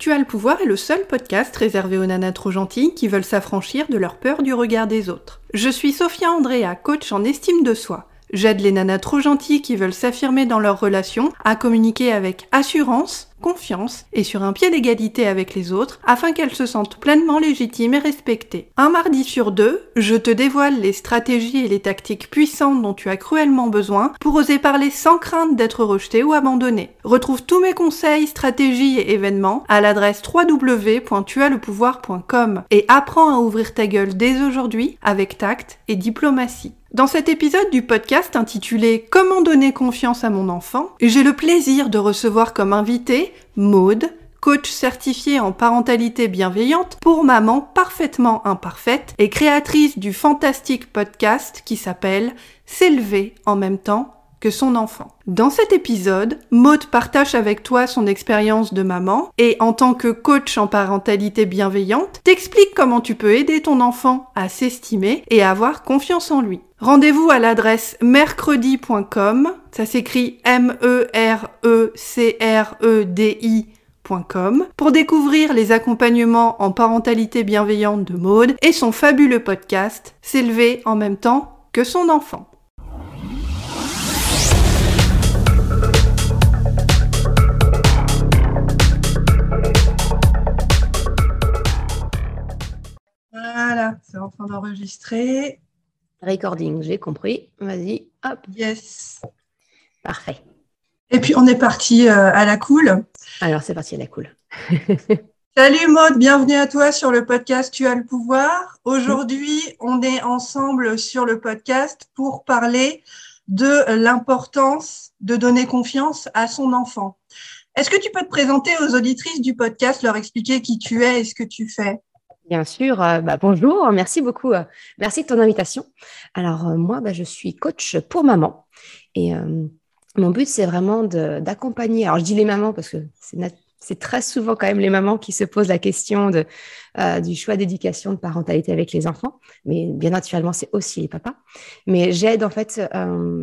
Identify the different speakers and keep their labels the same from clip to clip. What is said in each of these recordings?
Speaker 1: Tu as le pouvoir est le seul podcast réservé aux nanas trop gentilles qui veulent s'affranchir de leur peur du regard des autres. Je suis Sophia Andrea, coach en estime de soi. J'aide les nanas trop gentilles qui veulent s'affirmer dans leurs relations à communiquer avec assurance, confiance et sur un pied d'égalité avec les autres afin qu'elles se sentent pleinement légitimes et respectées. Un mardi sur deux, je te dévoile les stratégies et les tactiques puissantes dont tu as cruellement besoin pour oser parler sans crainte d'être rejeté ou abandonné. Retrouve tous mes conseils, stratégies et événements à l'adresse www.tuaslepouvoir.com et apprends à ouvrir ta gueule dès aujourd'hui avec tact et diplomatie. Dans cet épisode du podcast intitulé Comment donner confiance à mon enfant, j'ai le plaisir de recevoir comme invité Maude, coach certifiée en parentalité bienveillante pour maman parfaitement imparfaite et créatrice du fantastique podcast qui s'appelle S'élever en même temps que son enfant. Dans cet épisode, Maud partage avec toi son expérience de maman et en tant que coach en parentalité bienveillante, t'explique comment tu peux aider ton enfant à s'estimer et à avoir confiance en lui. Rendez-vous à l'adresse mercredi.com, ça s'écrit M-E-R-E-C-R-E-D-I.com, pour découvrir les accompagnements en parentalité bienveillante de Maude et son fabuleux podcast S'élever en même temps que son enfant. Voilà, c'est en train d'enregistrer.
Speaker 2: Recording, j'ai compris. Vas-y, hop.
Speaker 1: Yes.
Speaker 2: Parfait.
Speaker 1: Et puis on est parti euh, à la cool.
Speaker 2: Alors c'est parti à la cool.
Speaker 1: Salut Maud, bienvenue à toi sur le podcast Tu as le pouvoir. Aujourd'hui, on est ensemble sur le podcast pour parler de l'importance de donner confiance à son enfant. Est-ce que tu peux te présenter aux auditrices du podcast, leur expliquer qui tu es et ce que tu fais?
Speaker 2: Bien sûr. Euh, bah, bonjour, merci beaucoup. Euh, merci de ton invitation. Alors, euh, moi, bah, je suis coach pour maman. Et mon but, c'est vraiment d'accompagner. Alors, je dis les mamans parce que c'est très souvent quand même les mamans qui se posent la question du choix d'éducation, de parentalité avec les enfants. Mais bien naturellement, c'est aussi les papas. Mais j'aide en fait,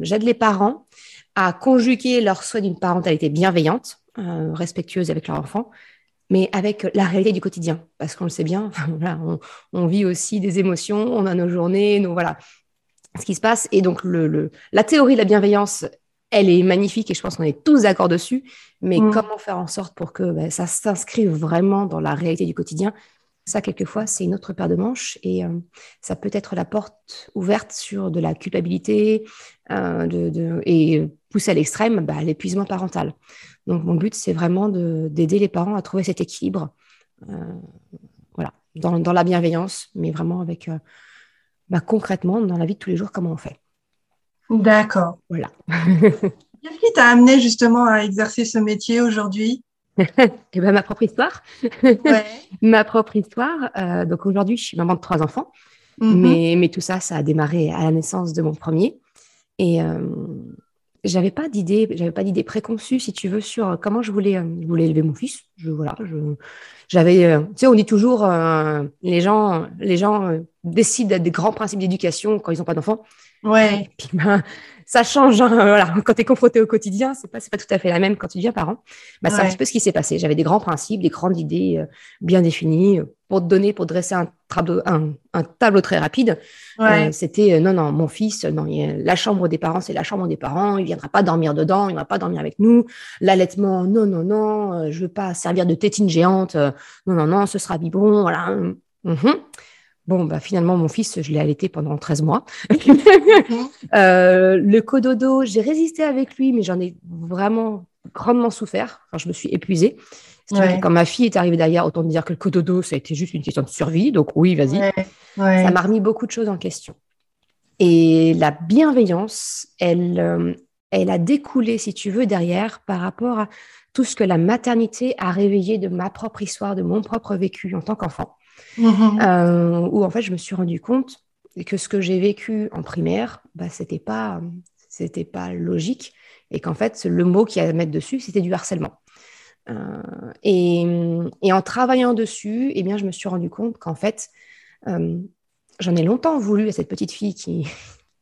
Speaker 2: j'aide les parents à conjuguer leur souhait d'une parentalité bienveillante, respectueuse avec leur enfant, mais avec la réalité du quotidien, parce qu'on le sait bien, on, vit aussi des émotions, on a nos journées, nos, voilà, ce qui se passe. Et donc, le, la théorie de la bienveillance, elle est magnifique et je pense qu'on est tous d'accord dessus, mais mm. comment faire en sorte pour que ben, ça s'inscrive vraiment dans la réalité du quotidien? Ça, quelquefois, c'est une autre paire de manches et euh, ça peut être la porte ouverte sur de la culpabilité euh, de, et pousser à l'extrême bah, l'épuisement parental. Donc, mon but, c'est vraiment d'aider les parents à trouver cet équilibre euh, voilà, dans, dans, la bienveillance, mais vraiment avec bah, concrètement dans la vie de tous les jours, comment on fait.
Speaker 1: D'accord.
Speaker 2: Voilà.
Speaker 1: Qu'est-ce qui t'a amené justement à exercer ce métier aujourd'hui?
Speaker 2: Eh ben, ma propre histoire. ma propre histoire. Euh, donc aujourd'hui, je suis maman de trois enfants. Mhm. mais, mais, tout ça, ça a démarré à la naissance de mon premier. Et euh, j'avais pas d'idée, j'avais pas d'idée préconçue, si tu veux, sur comment je voulais, euh, je voulais élever mon fils. Je, voilà, je, j'avais, euh, tu sais, on dit toujours, les gens, les gens décident des grands principes d'éducation quand ils n'ont pas d'enfants.
Speaker 1: Ouais.
Speaker 2: Puis, ben, ça change. Hein, voilà. Quand tu es confronté au quotidien, c'est pas, pas tout à fait la même quand tu deviens parent. Bah, c'est un petit peu ce qui s'est passé. J'avais des grands principes, des grandes idées euh, bien définies. Pour te donner, pour dresser un tableau, un, tableau très rapide, euh, c'était euh, non, non, mon fils, non, la chambre des parents, c'est la chambre des parents. Il viendra pas dormir dedans, il viendra pas dormir avec nous. L'allaitement, non, non, non, je veux pas servir de tétine géante. non, non, non, ce sera biberon. Voilà. Mhm. Bon, bah, finalement, mon fils, je l'ai allaité pendant 13 mois. euh, le cododo, j'ai résisté avec lui, mais j'en ai vraiment grandement souffert. Enfin, je me suis épuisée. Quand ma fille est arrivée derrière, autant dire que le cododo, ça a été juste une question de survie. Donc oui, vas-y. Ça m'a remis beaucoup de choses en question. Et la bienveillance, elle, euh, elle a découlé, si tu veux, derrière par rapport à tout ce que la maternité a réveillé de ma propre histoire, de mon propre vécu en tant qu'enfant. Euh, où en fait je me suis rendu compte que ce que j'ai vécu en primaire, bah, c'était pas c'était pas logique et qu'en fait le mot qui a à mettre dessus c'était du harcèlement. Euh, et, et, en travaillant dessus, eh bien je me suis rendu compte qu'en fait euh, j'en ai longtemps voulu à cette petite fille qui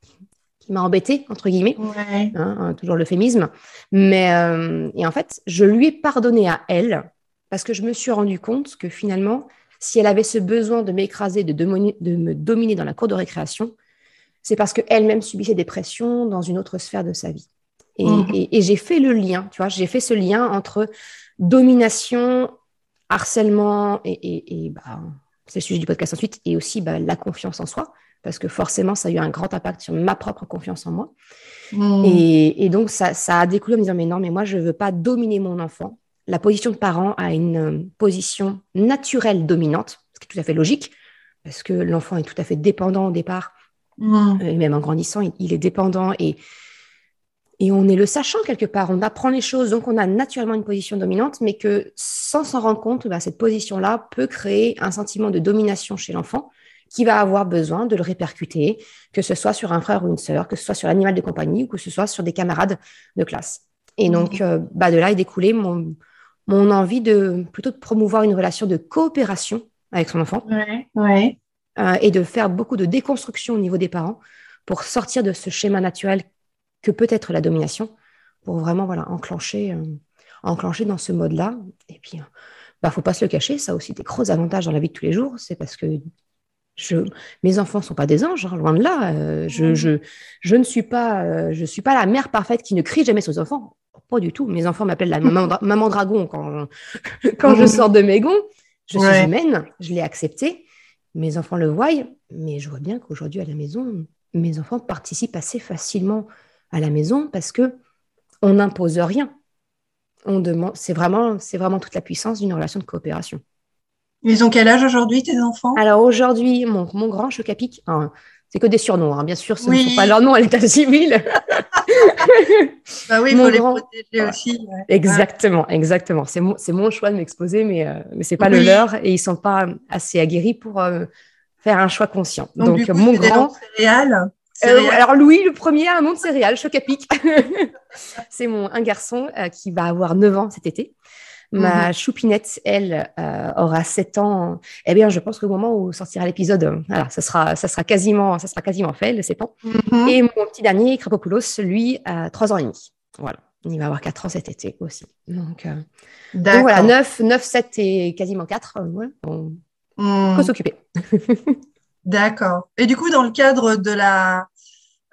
Speaker 2: qui m'a embêtée entre guillemets,
Speaker 1: ouais.
Speaker 2: hein, hein toujours l'euphémisme, mais et en fait je lui ai pardonné à elle parce que je me suis rendu compte que finalement, si elle avait ce besoin de m'écraser, de, de, me dominer dans la cour de récréation, c'est parce qu'elle-même subissait des pressions dans une autre sphère de sa vie. Mhm. Et, j'ai fait le lien, tu vois, j'ai fait ce lien entre domination, harcèlement et, bah, c'est le sujet du podcast ensuite, et aussi bah, la confiance en soi, parce que forcément, ça a eu un grand impact sur ma propre confiance en moi. Mhm. Et, donc, ça, ça, a découlé en me disant, mais non, mais moi, je ne veux pas dominer mon enfant. La position de parent a une euh, position naturelle dominante, ce qui est tout à fait logique, parce que l'enfant est tout à fait dépendant au départ, mhm. et même en grandissant, il est dépendant et et on est le sachant quelque part, on apprend les choses, donc on a naturellement une position dominante, mais que sans s'en rendre compte, bah, cette position-là peut créer un sentiment de domination chez l'enfant qui va avoir besoin de le répercuter, que ce soit sur un frère ou une sœur, que ce soit sur l'animal de compagnie ou que ce soit sur des camarades de classe. Et donc, mmh. euh, bah, de là est découlé mon, mon envie de plutôt de promouvoir une relation de coopération avec son enfant
Speaker 1: ouais,
Speaker 2: euh, et de faire beaucoup de déconstruction au niveau des parents pour sortir de ce schéma naturel que peut-être la domination pour vraiment voilà, enclencher, euh, enclencher dans ce mode-là. Et puis, il euh, bah, faut pas se le cacher, ça a aussi des gros avantages dans la vie de tous les jours. C'est parce que je, mes enfants ne sont pas des anges, hein, loin de là. Euh, je, je, je, ne suis pas, je suis pas la mère parfaite qui ne crie jamais sur ses enfants. Pas du tout. Mes enfants m'appellent la maman, dragon quand, quand je sors de mes gonds. Je suis humaine, je l'ai accepté. Mes enfants le voient, mais je vois bien qu'aujourd'hui à la maison, mes enfants participent assez facilement à la maison parce que on n'impose rien. On demande, c'est vraiment, c'est vraiment toute la puissance d'une relation de coopération.
Speaker 1: Ils ont quel âge aujourd'hui, tes enfants?
Speaker 2: Alors aujourd'hui, mon, mon grand chocapic, hein, c'est que des surnoms, hein. bien sûr, ce ne sont pas leurs noms à l'état civil.
Speaker 1: bah oui, il faut les protéger aussi.
Speaker 2: Exactement, exactement. C'est mon, mon, choix de m'exposer, mais, euh, mais ce n'est pas le leur et ils ne sont pas assez aguerris pour euh, faire un choix conscient.
Speaker 1: Donc, mon grand.
Speaker 2: Euh, alors Louis, le premier a un nom de céréales, choc à pic. c'est mon un garçon euh, qui va avoir 9 ans cet été. Ma mhm. choupinette, elle, euh, aura 7 ans. Eh bien, je pense qu'au moment où sortira l'épisode, voilà, ça sera, ça sera quasiment, ça sera quasiment fait, le 7 ans. Mhm. Et mon petit dernier, Krapopoulos, lui, a 3 ans et demi. Voilà. Il va avoir 4 ans cet été aussi. Donc, voilà, 9, 9, 7 et quasiment 4. Ouais, on peut s'occuper.
Speaker 1: D'accord. Et du coup, dans le cadre de la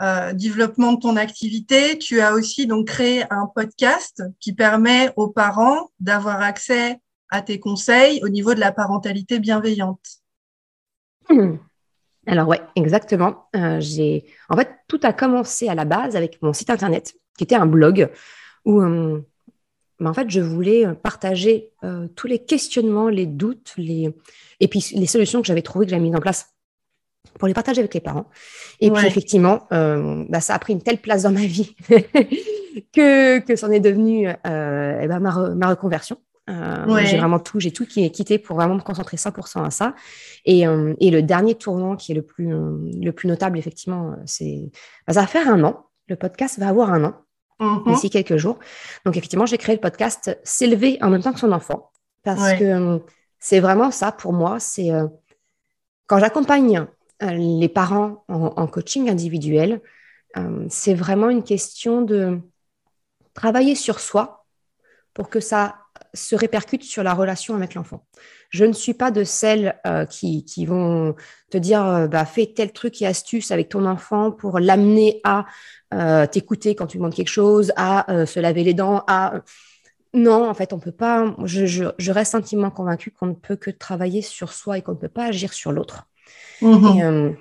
Speaker 1: euh, développement de ton activité, tu as aussi donc créé un podcast qui permet aux parents d'avoir accès à tes conseils au niveau de la parentalité bienveillante.
Speaker 2: Hmm. Alors ouais, exactement. Euh, j'ai en fait tout a commencé à la base avec mon site internet qui était un blog où euh, bah, en fait je voulais partager tous les questionnements, les doutes, les et puis les solutions que j'avais trouvées que j'avais mises en place pour les partager avec les parents. Et puis effectivement, euh, bah, ça a pris une telle place dans ma vie que, que c'en est devenu euh, eh ben, ma, reconversion. Euh, j'ai vraiment tout, j'ai tout qui est quitté pour vraiment me concentrer 100% à ça. Et, et, le dernier tournant qui est le plus, le plus notable, effectivement, c'est bah, ça va faire un an. Le podcast va avoir un an mm-hmm. d'ici quelques jours. Donc effectivement, j'ai créé le podcast S'élever en même temps que son enfant parce que c'est vraiment ça pour moi. C'est quand j'accompagne les parents en, coaching individuel, euh, c'est vraiment une question de travailler sur soi pour que ça se répercute sur la relation avec l'enfant. Je ne suis pas de celles euh, qui, vont te dire bah, fais tel truc et astuce avec ton enfant pour l'amener à t'écouter quand tu demandes quelque chose, à se laver les dents, à non, en fait, on peut pas. je reste intimement convaincue qu'on ne peut que travailler sur soi et qu'on ne peut pas agir sur l'autre. Mhm. Euh,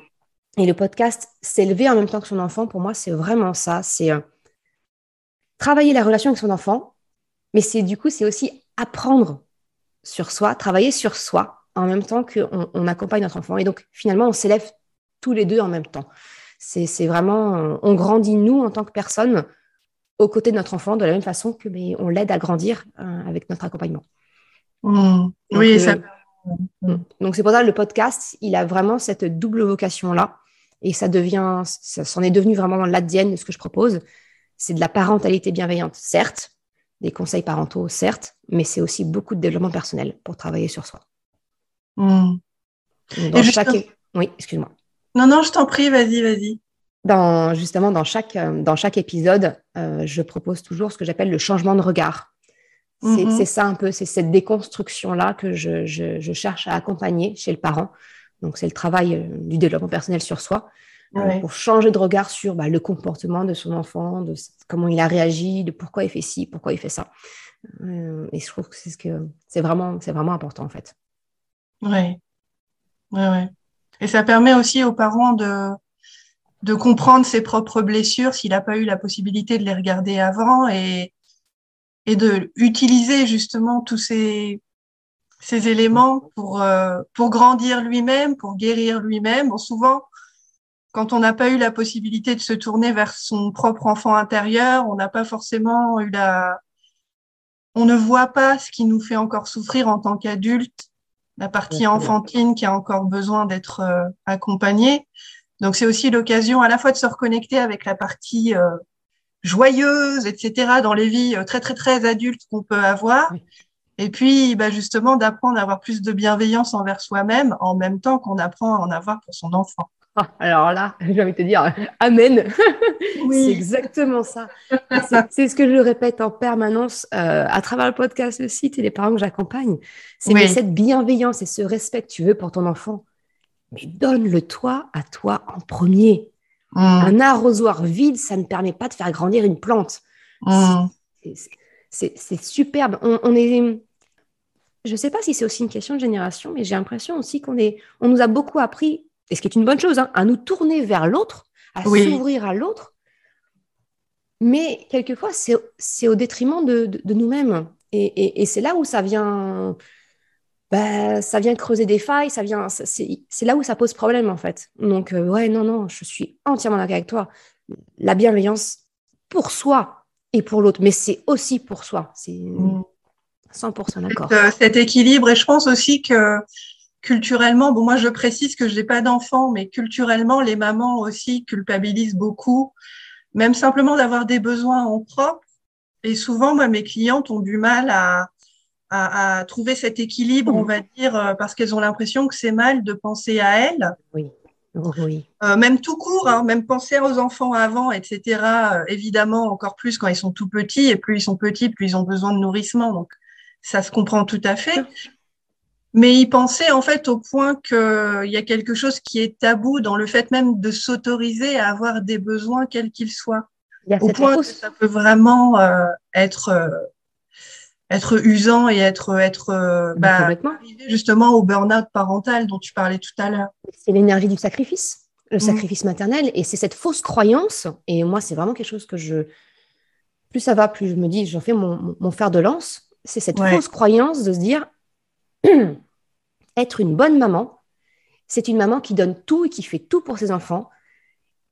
Speaker 2: et, le podcast s'élever en même temps que son enfant, pour moi, c'est vraiment ça. C'est euh, travailler la relation avec son enfant, mais c'est du coup, c'est aussi apprendre sur soi, travailler sur soi en même temps qu'on on accompagne notre enfant. Et donc, finalement, on s'élève tous les deux en même temps. C'est vraiment, euh, on grandit nous en tant que personne aux côtés de notre enfant de la même façon que mais on l'aide à grandir avec notre accompagnement.
Speaker 1: Mmh. oui, ça
Speaker 2: Mm. Donc c'est pour ça que le podcast, il a vraiment cette double vocation-là. Et ça devient, ça s'en est devenu vraiment l'ADN de ce que je propose. C'est de la parentalité bienveillante, certes, des conseils parentaux, certes, mais c'est aussi beaucoup de développement personnel pour travailler sur soi.
Speaker 1: Mm.
Speaker 2: Dans chaque... Oui, excuse-moi.
Speaker 1: Non, non, je t'en prie, vas-y, vas-y.
Speaker 2: Dans, justement, dans chaque, dans chaque épisode, euh, je propose toujours ce que j'appelle le changement de regard. Mhm. C'est ça un peu, c'est cette déconstruction-là que je, je, cherche à accompagner chez le parent. Donc, c'est le travail euh, du développement personnel sur soi euh, pour changer de regard sur bah, le comportement de son enfant, de comment il a réagi, de pourquoi il fait ci, pourquoi il fait ça. Euh, et je trouve que c'est ce que c'est vraiment, c'est vraiment important en fait.
Speaker 1: Oui, ouais, ouais. Et ça permet aussi aux parents de, de comprendre ses propres blessures s'il n'a pas eu la possibilité de les regarder avant et, et de utiliser justement tous ces, ces éléments pour, euh, pour grandir lui-même, pour guérir lui-même. Bon, souvent, quand on n'a pas eu la possibilité de se tourner vers son propre enfant intérieur, on n'a pas forcément eu la... On ne voit pas ce qui nous fait encore souffrir en tant qu'adulte, la partie enfantine qui a encore besoin d'être euh, accompagnée. Donc c'est aussi l'occasion à la fois de se reconnecter avec la partie euh, joyeuse, etc., dans les vies euh, très, très, très adultes qu'on peut avoir. Et puis, bah, justement, d'apprendre à avoir plus de bienveillance envers soi-même en même temps qu'on apprend à en avoir pour son enfant.
Speaker 2: Ah, alors là, j'ai envie de te dire Amen. Oui. c'est exactement ça. C'est ce que je répète en permanence euh, à travers le podcast, le site et les parents que j'accompagne. C'est cette bienveillance et ce respect que tu veux pour ton enfant. Mais donne-le toi à toi en premier. Mm. Un arrosoir vide, ça ne permet pas de faire grandir une plante. Mm. C'est superbe. On, est. Je ne sais pas si c'est aussi une question de génération, mais j'ai l'impression aussi qu'on est. On nous a beaucoup appris, et ce qui est une bonne chose, hein, à nous tourner vers l'autre, à s'ouvrir à l'autre. Mais quelquefois, c'est au détriment de, nous-mêmes. et c'est là où ça vient bah, ça vient creuser des failles, ça vient, c'est là où ça pose problème en fait. Donc euh, ouais, non, non, je suis entièrement d'accord avec toi. La bienveillance pour soi et pour l'autre, mais c'est aussi pour soi. C'est 100% mm. d'accord.
Speaker 1: Euh, cet équilibre et je pense aussi que culturellement, bon moi je précise que je n'ai pas d'enfant, mais culturellement les mamans aussi culpabilisent beaucoup, même simplement d'avoir des besoins en propre. Et souvent, moi, mes clientes ont du mal à, à, trouver cet équilibre, on va dire, euh, parce qu'elles ont l'impression que c'est mal de penser à elles.
Speaker 2: Oui. Oui.
Speaker 1: Euh, même tout court, hein, même penser aux enfants avant, etc. Euh, évidemment, encore plus quand ils sont tout petits, et plus ils sont petits, plus ils ont besoin de nourrissement. Donc, ça se comprend tout à fait. Mais y penser en fait au point qu'il y a quelque chose qui est tabou dans le fait même de s'autoriser à avoir des besoins quels qu'ils soient. Au point que ça peut vraiment être être usant et être être euh, bah, justement au burn-out parental dont tu parlais tout à l'heure.
Speaker 2: C'est l'énergie du sacrifice, le mm. sacrifice maternel, et c'est cette fausse croyance. Et moi, c'est vraiment quelque chose que je plus ça va, plus je me dis, j'en fais mon, mon, fer de lance. C'est cette fausse croyance de se dire être une bonne maman, c'est une maman qui donne tout et qui fait tout pour ses enfants.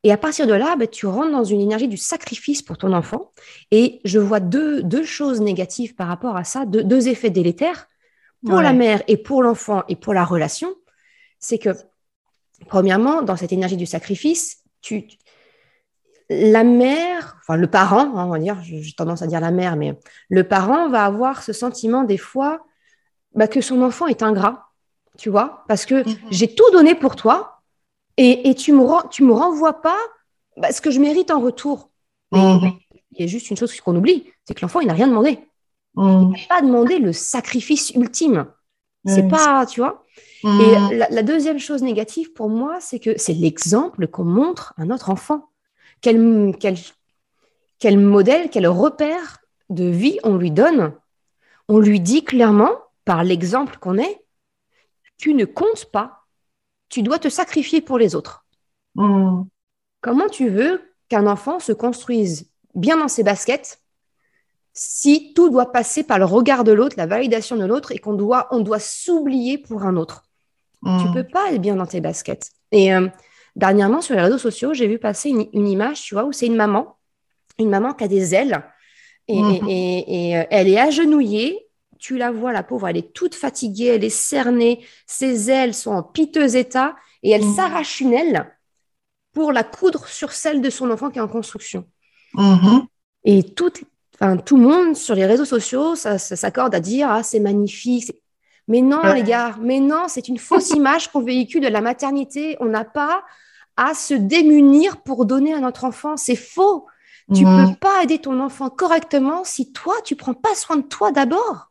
Speaker 2: Et à partir de là, bah, tu rentres dans une énergie du sacrifice pour ton enfant. Et je vois deux, deux choses négatives par rapport à ça, deux, deux effets délétères pour la mère et pour l'enfant et pour la relation. C'est que, premièrement, dans cette énergie du sacrifice, tu, la mère, enfin le parent, hein, on va dire, j'ai tendance à dire la mère, mais le parent va avoir ce sentiment des fois bah, que son enfant est ingrat, tu vois, parce que mm-hmm. j'ai tout donné pour toi, et, tu ne me, renvoies pas bah, ce que je mérite en retour. Mais, il y a juste une chose qu'on oublie, c'est que l'enfant, il n'a rien demandé. Mhm. Il n'a pas demandé le sacrifice ultime. C'est pas, tu vois. Et la, deuxième chose négative pour moi, c'est que c'est l'exemple qu'on montre à notre enfant. Quel, quel, quel modèle, quel repère de vie on lui donne. On lui dit clairement, par l'exemple qu'on est, tu ne comptes pas tu dois te sacrifier pour les autres. Hmm. Comment tu veux qu'un enfant se construise bien dans ses baskets si tout doit passer par le regard de l'autre, la validation de l'autre, et qu'on doit, on doit s'oublier pour un autre? Tu Tu hmm. peux pas être bien dans tes baskets. Et euh, dernièrement, sur les réseaux sociaux, j'ai vu passer une, image, tu vois, où c'est une maman, une maman qui a des ailes, et, hmm. euh, elle est agenouillée tu la vois, la pauvre, elle est toute fatiguée, elle est cernée, ses ailes sont en piteux état et elle mmh. s'arrache une aile pour la coudre sur celle de son enfant qui est en construction. Mmh. Et tout, enfin, tout le monde sur les réseaux sociaux ça, s'accorde à dire Ah, c'est magnifique. Mais non, les gars, mais non, c'est une fausse image qu'on véhicule de la maternité. On n'a pas à se démunir pour donner à notre enfant. C'est faux. Tu ne peux pas aider ton enfant correctement si toi, tu prends pas soin de toi d'abord.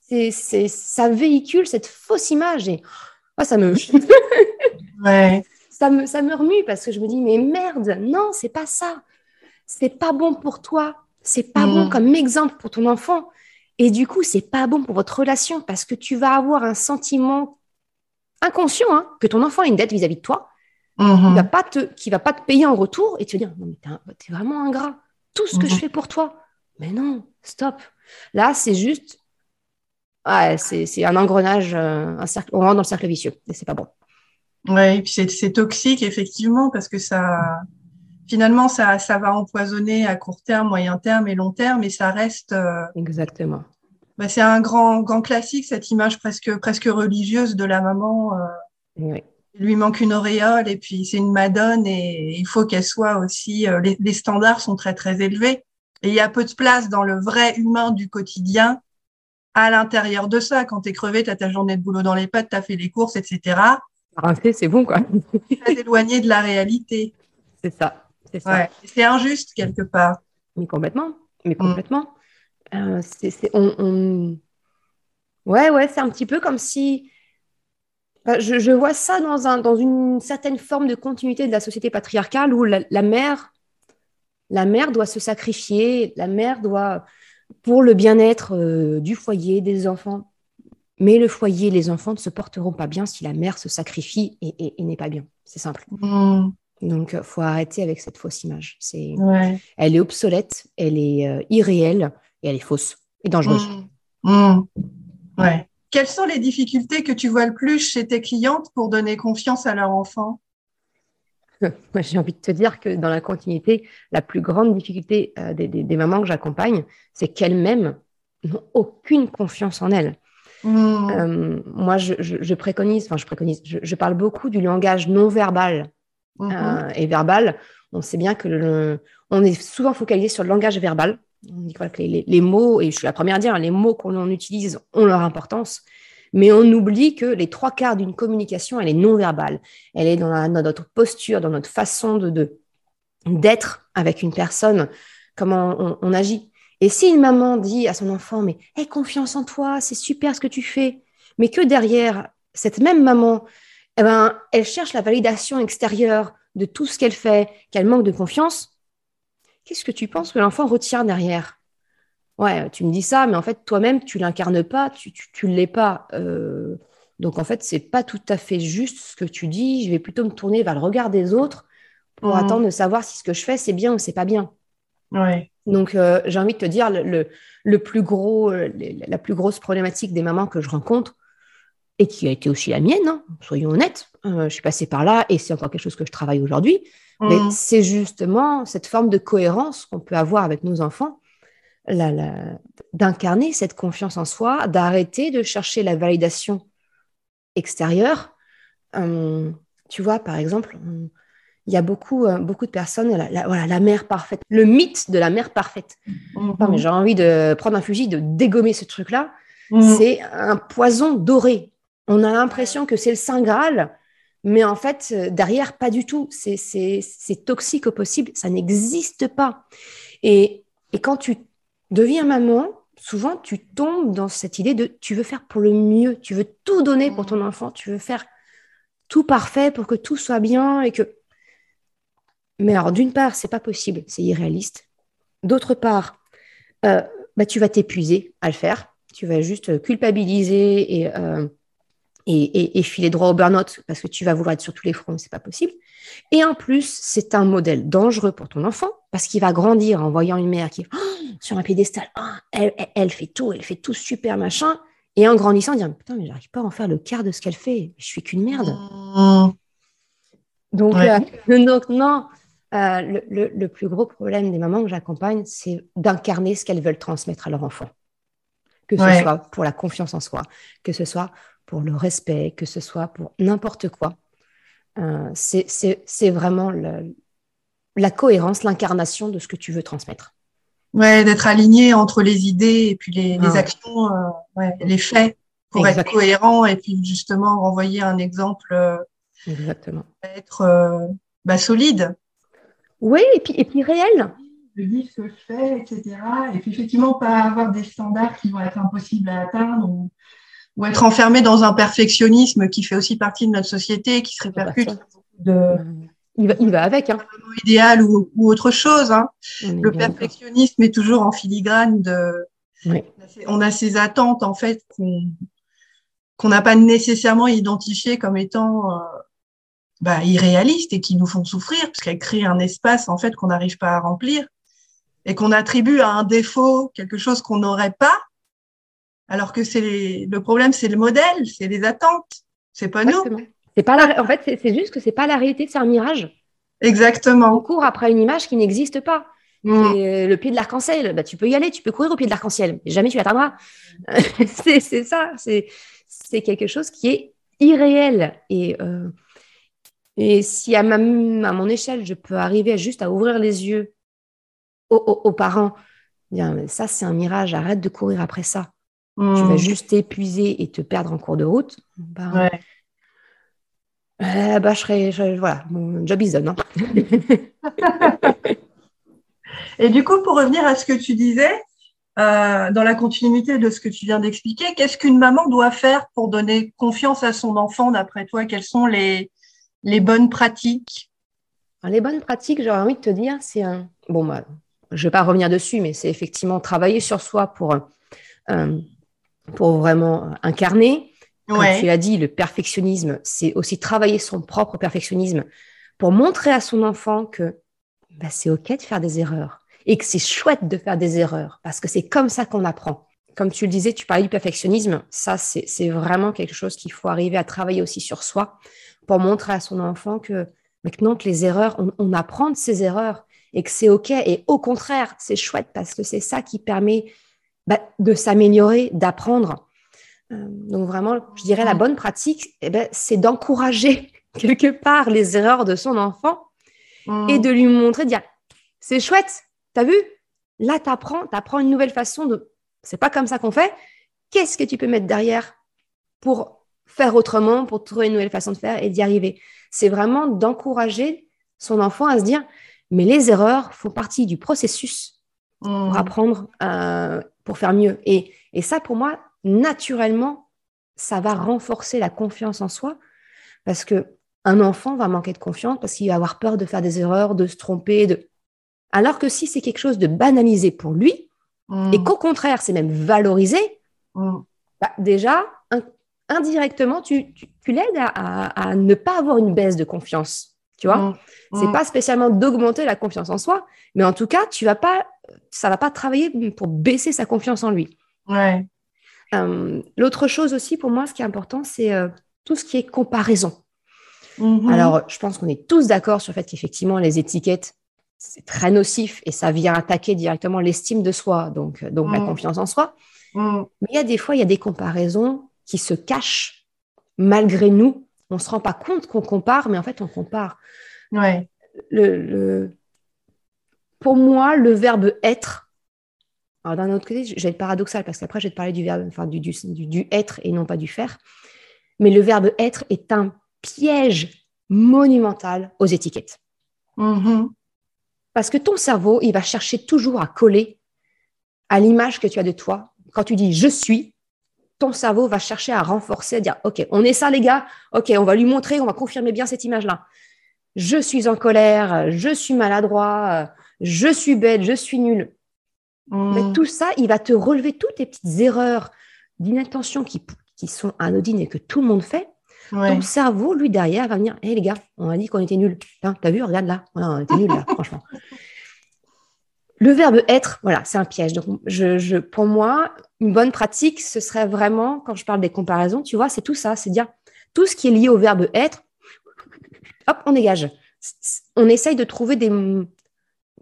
Speaker 2: C'est, ça véhicule cette fausse image et oh, ça me...
Speaker 1: ouais.
Speaker 2: ça me ça me remue parce que je me dis mais merde, non, c'est pas ça. C'est pas bon pour toi. C'est pas bon comme exemple pour ton enfant. Et du coup, c'est pas bon pour votre relation parce que tu vas avoir un sentiment inconscient hein, que ton enfant a une dette vis-à-vis de toi, mm-hmm. qui va pas te, qui va pas te payer en retour et te dire non mais t'es, vraiment ingrat. Tout ce que je mm-hmm. fais pour toi, mais non, stop. Là, c'est juste, c'est, un engrenage, euh, un cercle, on rentre dans le cercle vicieux et c'est pas bon.
Speaker 1: Et puis c'est, toxique effectivement parce que ça, finalement, ça, ça va empoisonner à court terme, moyen terme et long terme, et ça reste. Euh,
Speaker 2: Exactement.
Speaker 1: Bah, c'est un grand, grand classique, cette image presque, presque religieuse de la maman. Euh,
Speaker 2: oui.
Speaker 1: Il lui manque une auréole, et puis c'est une madone, et il faut qu'elle soit aussi. Euh, les, les, standards sont très, très élevés. Et il y a peu de place dans le vrai humain du quotidien à l'intérieur de ça. Quand tu es crevé, tu as ta journée de boulot dans les pattes, tu as fait les courses, etc.
Speaker 2: C'est bon, quoi.
Speaker 1: Très éloigné de la réalité.
Speaker 2: C'est ça.
Speaker 1: C'est injuste quelque part.
Speaker 2: Mais complètement. Mais mm. complètement. Euh, c'est, on, Ouais, ouais, c'est un petit peu comme si. je, vois ça dans, un, dans une certaine forme de continuité de la société patriarcale où la, mère, la mère doit se sacrifier, la mère doit, pour le bien-être euh, du foyer, des enfants. Mais le foyer, les enfants ne se porteront pas bien si la mère se sacrifie et, n'est pas bien. C'est simple. Mm. Donc, il euh, faut arrêter avec cette fausse image. C'est, Elle est obsolète, elle est euh, irréelle et elle est fausse et dangereuse.
Speaker 1: Mmh. Mmh. Ouais. Quelles sont les difficultés que tu vois le plus chez tes clientes pour donner confiance à leur enfant?
Speaker 2: Moi, j'ai envie de te dire que dans la continuité, la plus grande difficulté euh, des, mamans que j'accompagne, c'est qu'elles-mêmes n'ont aucune confiance en elles. Mmh. moi, je, préconise, enfin, je préconise, je, parle beaucoup du langage non verbal Mhm. Euh, et verbal, on sait bien que le, on est souvent focalisé sur le langage verbal. On dit que les, mots, et je suis la première à dire, les mots qu'on utilise ont leur importance, mais on oublie que les trois quarts d'une communication, elle est non verbale. Elle est dans, notre posture, dans notre façon de d'être avec une personne, comment on, agit. Et si une maman dit à son enfant, mais aie confiance en toi, c'est super ce que tu fais, mais que derrière, cette même maman, eh ben, elle cherche la validation extérieure de tout ce qu'elle fait, qu'elle manque de confiance, qu'est-ce que tu penses que l'enfant retient derrière? Ouais, tu me dis ça, mais en fait, toi-même, tu l'incarnes pas, tu ne l'es pas. Euh, donc, en fait, c'est pas tout à fait juste ce que tu dis. Je vais plutôt me tourner vers le regard des autres pour mmh. attendre de savoir si ce que je fais, c'est bien ou c'est pas bien.
Speaker 1: Ouais.
Speaker 2: Donc, euh, j'ai envie de te dire, le, le plus gros, euh, la plus grosse problématique des mamans que je rencontre, et qui a été aussi la mienne, hein, soyons honnêtes. Euh, je suis passée par là et c'est encore quelque chose que je travaille aujourd'hui. Mais mmh. c'est justement cette forme de cohérence qu'on peut avoir avec nos enfants, d'incarner cette confiance en soi, d'arrêter de chercher la validation extérieure. Hum, tu vois, par exemple, il y a beaucoup, euh, beaucoup de personnes, la, voilà, la mère parfaite, le mythe de la mère parfaite. Mmh. mais j'ai envie de prendre un fusil, de dégommer ce truc-là. Mmh. C'est un poison doré. On a l'impression que c'est le Saint Graal, mais en fait, euh, derrière, pas du tout. C'est toxique au possible, ça n'existe pas. Et, quand tu deviens maman, souvent, tu tombes dans cette idée de tu veux faire pour le mieux, tu veux tout donner pour ton mmh. enfant, tu veux faire tout parfait pour que tout soit bien et que. Mais alors, d'une part, c'est pas possible, c'est irréaliste. D'autre part, euh, bah, tu vas t'épuiser à le faire. Tu vas juste culpabiliser et euh, et, filer droit au burn-out parce que tu vas vouloir être sur tous les fronts, c'est pas possible. Et en plus, c'est un modèle dangereux pour ton enfant parce qu'il va grandir en voyant une mère qui oh, sur un piédestal, oh, elle, elle, fait tout, elle fait tout super machin, et en grandissant, dire putain, mais j'arrive pas à en faire le quart de ce qu'elle fait, je suis qu'une merde. Mmh. Donc, euh, non, euh, le, plus gros problème des mamans que j'accompagne, c'est d'incarner ce qu'elles veulent transmettre à leur enfant. Que ce soit pour la confiance en soi, que ce soit pour le respect, que ce soit pour n'importe quoi. Euh, c'est vraiment la cohérence, l'incarnation de ce que tu veux transmettre.
Speaker 1: Ouais, d'être aligné entre les idées et puis les, ah. actions, euh, les faits, pour être cohérent et puis justement renvoyer un exemple. Euh,
Speaker 2: Exactement.
Speaker 1: Être bah, solide.
Speaker 2: Oui, et puis, et puis réel.
Speaker 1: je dis ce que je fais, etc. Et puis effectivement, pas avoir des standards qui vont être impossibles à atteindre ou, ou être enfermé dans un perfectionnisme qui fait aussi partie de notre société, qui se répercute
Speaker 2: de il va, il va avec. Hein.
Speaker 1: Idéal ou, ou, autre chose. Hein. Le perfectionnisme est toujours en filigrane de. Oui. On a ces attentes en fait qu'on n'a pas nécessairement identifiées comme étant euh, bah, irréalistes et qui nous font souffrir parce qu'elles créent un espace en fait qu'on n'arrive pas à remplir et qu'on attribue à un défaut quelque chose qu'on n'aurait pas alors que c'est le problème c'est le modèle c'est les attentes c'est pas nous
Speaker 2: c'est pas la... en fait c'est juste que c'est pas la réalité c'est un mirage.
Speaker 1: Exactement.
Speaker 2: On court après une image qui n'existe pas. Mm. le pied de l'arc-en-ciel. Bah, tu peux y aller tu peux courir au pied de l'arc-en-ciel jamais tu l'atteindras c'est ça. C'est quelque chose qui est irréel. Et euh, et si à, ma, à mon échelle, je peux arriver juste à ouvrir les yeux aux, parents, bien, ça c'est un mirage, arrête de courir après ça. Tu vas juste t'épuiser et te perdre en cours de route. Bah, euh, bah, je serais, voilà, mon job is done. Hein.
Speaker 1: et du coup, pour revenir à ce que tu disais, euh, dans la continuité de ce que tu viens d'expliquer, qu'est-ce qu'une maman doit faire pour donner confiance à son enfant, d'après toi? Quelles sont les, les bonnes pratiques?
Speaker 2: Les bonnes pratiques, j'aurais envie de te dire, c'est un. Bon, bah, je ne vais pas revenir dessus, mais c'est effectivement travailler sur soi pour, euh, pour vraiment incarner. Comme tu l'as dit, le perfectionnisme, c'est aussi travailler son propre perfectionnisme pour montrer à son enfant que bah, c'est OK de faire des erreurs et que c'est chouette de faire des erreurs parce que c'est comme ça qu'on apprend. Comme tu le disais, tu parlais du perfectionnisme. Ça, c'est vraiment quelque chose qu'il faut arriver à travailler aussi sur soi pour montrer à son enfant que maintenant que les erreurs, on, apprend de ces erreurs et que c'est OK. Et au contraire, c'est chouette parce que c'est ça qui permet bah, de s'améliorer, d'apprendre. Euh, donc vraiment, je dirais la bonne pratique, eh ben, c'est d'encourager quelque part les erreurs de son enfant et de lui montrer, de dire, c'est chouette, t'as vu? Là, tu apprends, apprends une nouvelle façon de... C'est pas comme ça qu'on fait. Qu'est-ce que tu peux mettre derrière pour faire autrement, pour trouver une nouvelle façon de faire et d'y arriver? C'est vraiment d'encourager son enfant à se dire, mais les erreurs font partie du processus pour mmh. apprendre, euh, pour faire mieux. Et, et ça, pour moi, naturellement, ça va renforcer la confiance en soi parce que un enfant va manquer de confiance parce qu'il va avoir peur de faire des erreurs, de se tromper. De... Alors que si c'est quelque chose de banalisé pour lui, et mmh. qu'au contraire, c'est même valorisé, mmh. bah, déjà, un, indirectement, tu, l'aides à, ne pas avoir une baisse de confiance. Tu vois, mmh. c'est pas spécialement d'augmenter la confiance en soi, mais en tout cas, tu vas pas, ça va pas travailler pour baisser sa confiance en lui.
Speaker 1: Ouais.
Speaker 2: Euh, l'autre chose aussi pour moi, ce qui est important, c'est euh, tout ce qui est comparaison. Mmh. Alors, je pense qu'on est tous d'accord sur le fait qu'effectivement, les étiquettes, c'est très nocif et ça vient attaquer directement l'estime de soi, donc, donc la confiance en soi. Mais il y a des fois, il y a des comparaisons qui se cachent malgré nous. On ne se rend pas compte qu'on compare, mais en fait, on compare.
Speaker 1: Ouais.
Speaker 2: Le, Pour moi, le verbe être, alors d'un autre côté, je vais être paradoxal parce qu'après, je vais te parler du verbe, enfin, du, du, être et non pas du faire. Mais le verbe être est un piège monumental aux étiquettes.
Speaker 1: Mm-hmm.
Speaker 2: Parce que ton cerveau, il va chercher toujours à coller à l'image que tu as de toi. Quand tu dis je suis, ton cerveau va chercher à renforcer, à dire, OK, on est ça les gars, OK, on va lui montrer, on va confirmer bien cette image-là. Je suis en colère, je suis maladroit, je suis bête, je suis nul. Hmm. Mais tout ça, il va te relever toutes tes petites erreurs d'inattention qui, qui sont anodines et que tout le monde fait. Ton cerveau, lui, derrière, va venir, hé les gars, on a dit qu'on était nuls. T'as vu, regarde là, on était nuls là, franchement. Le verbe être, voilà, c'est un piège. Donc, je, pour moi, une bonne pratique, ce serait vraiment, quand je parle des comparaisons, tu vois, c'est tout ça, c'est dire tout ce qui est lié au verbe être, hop, on dégage. On essaye de trouver des.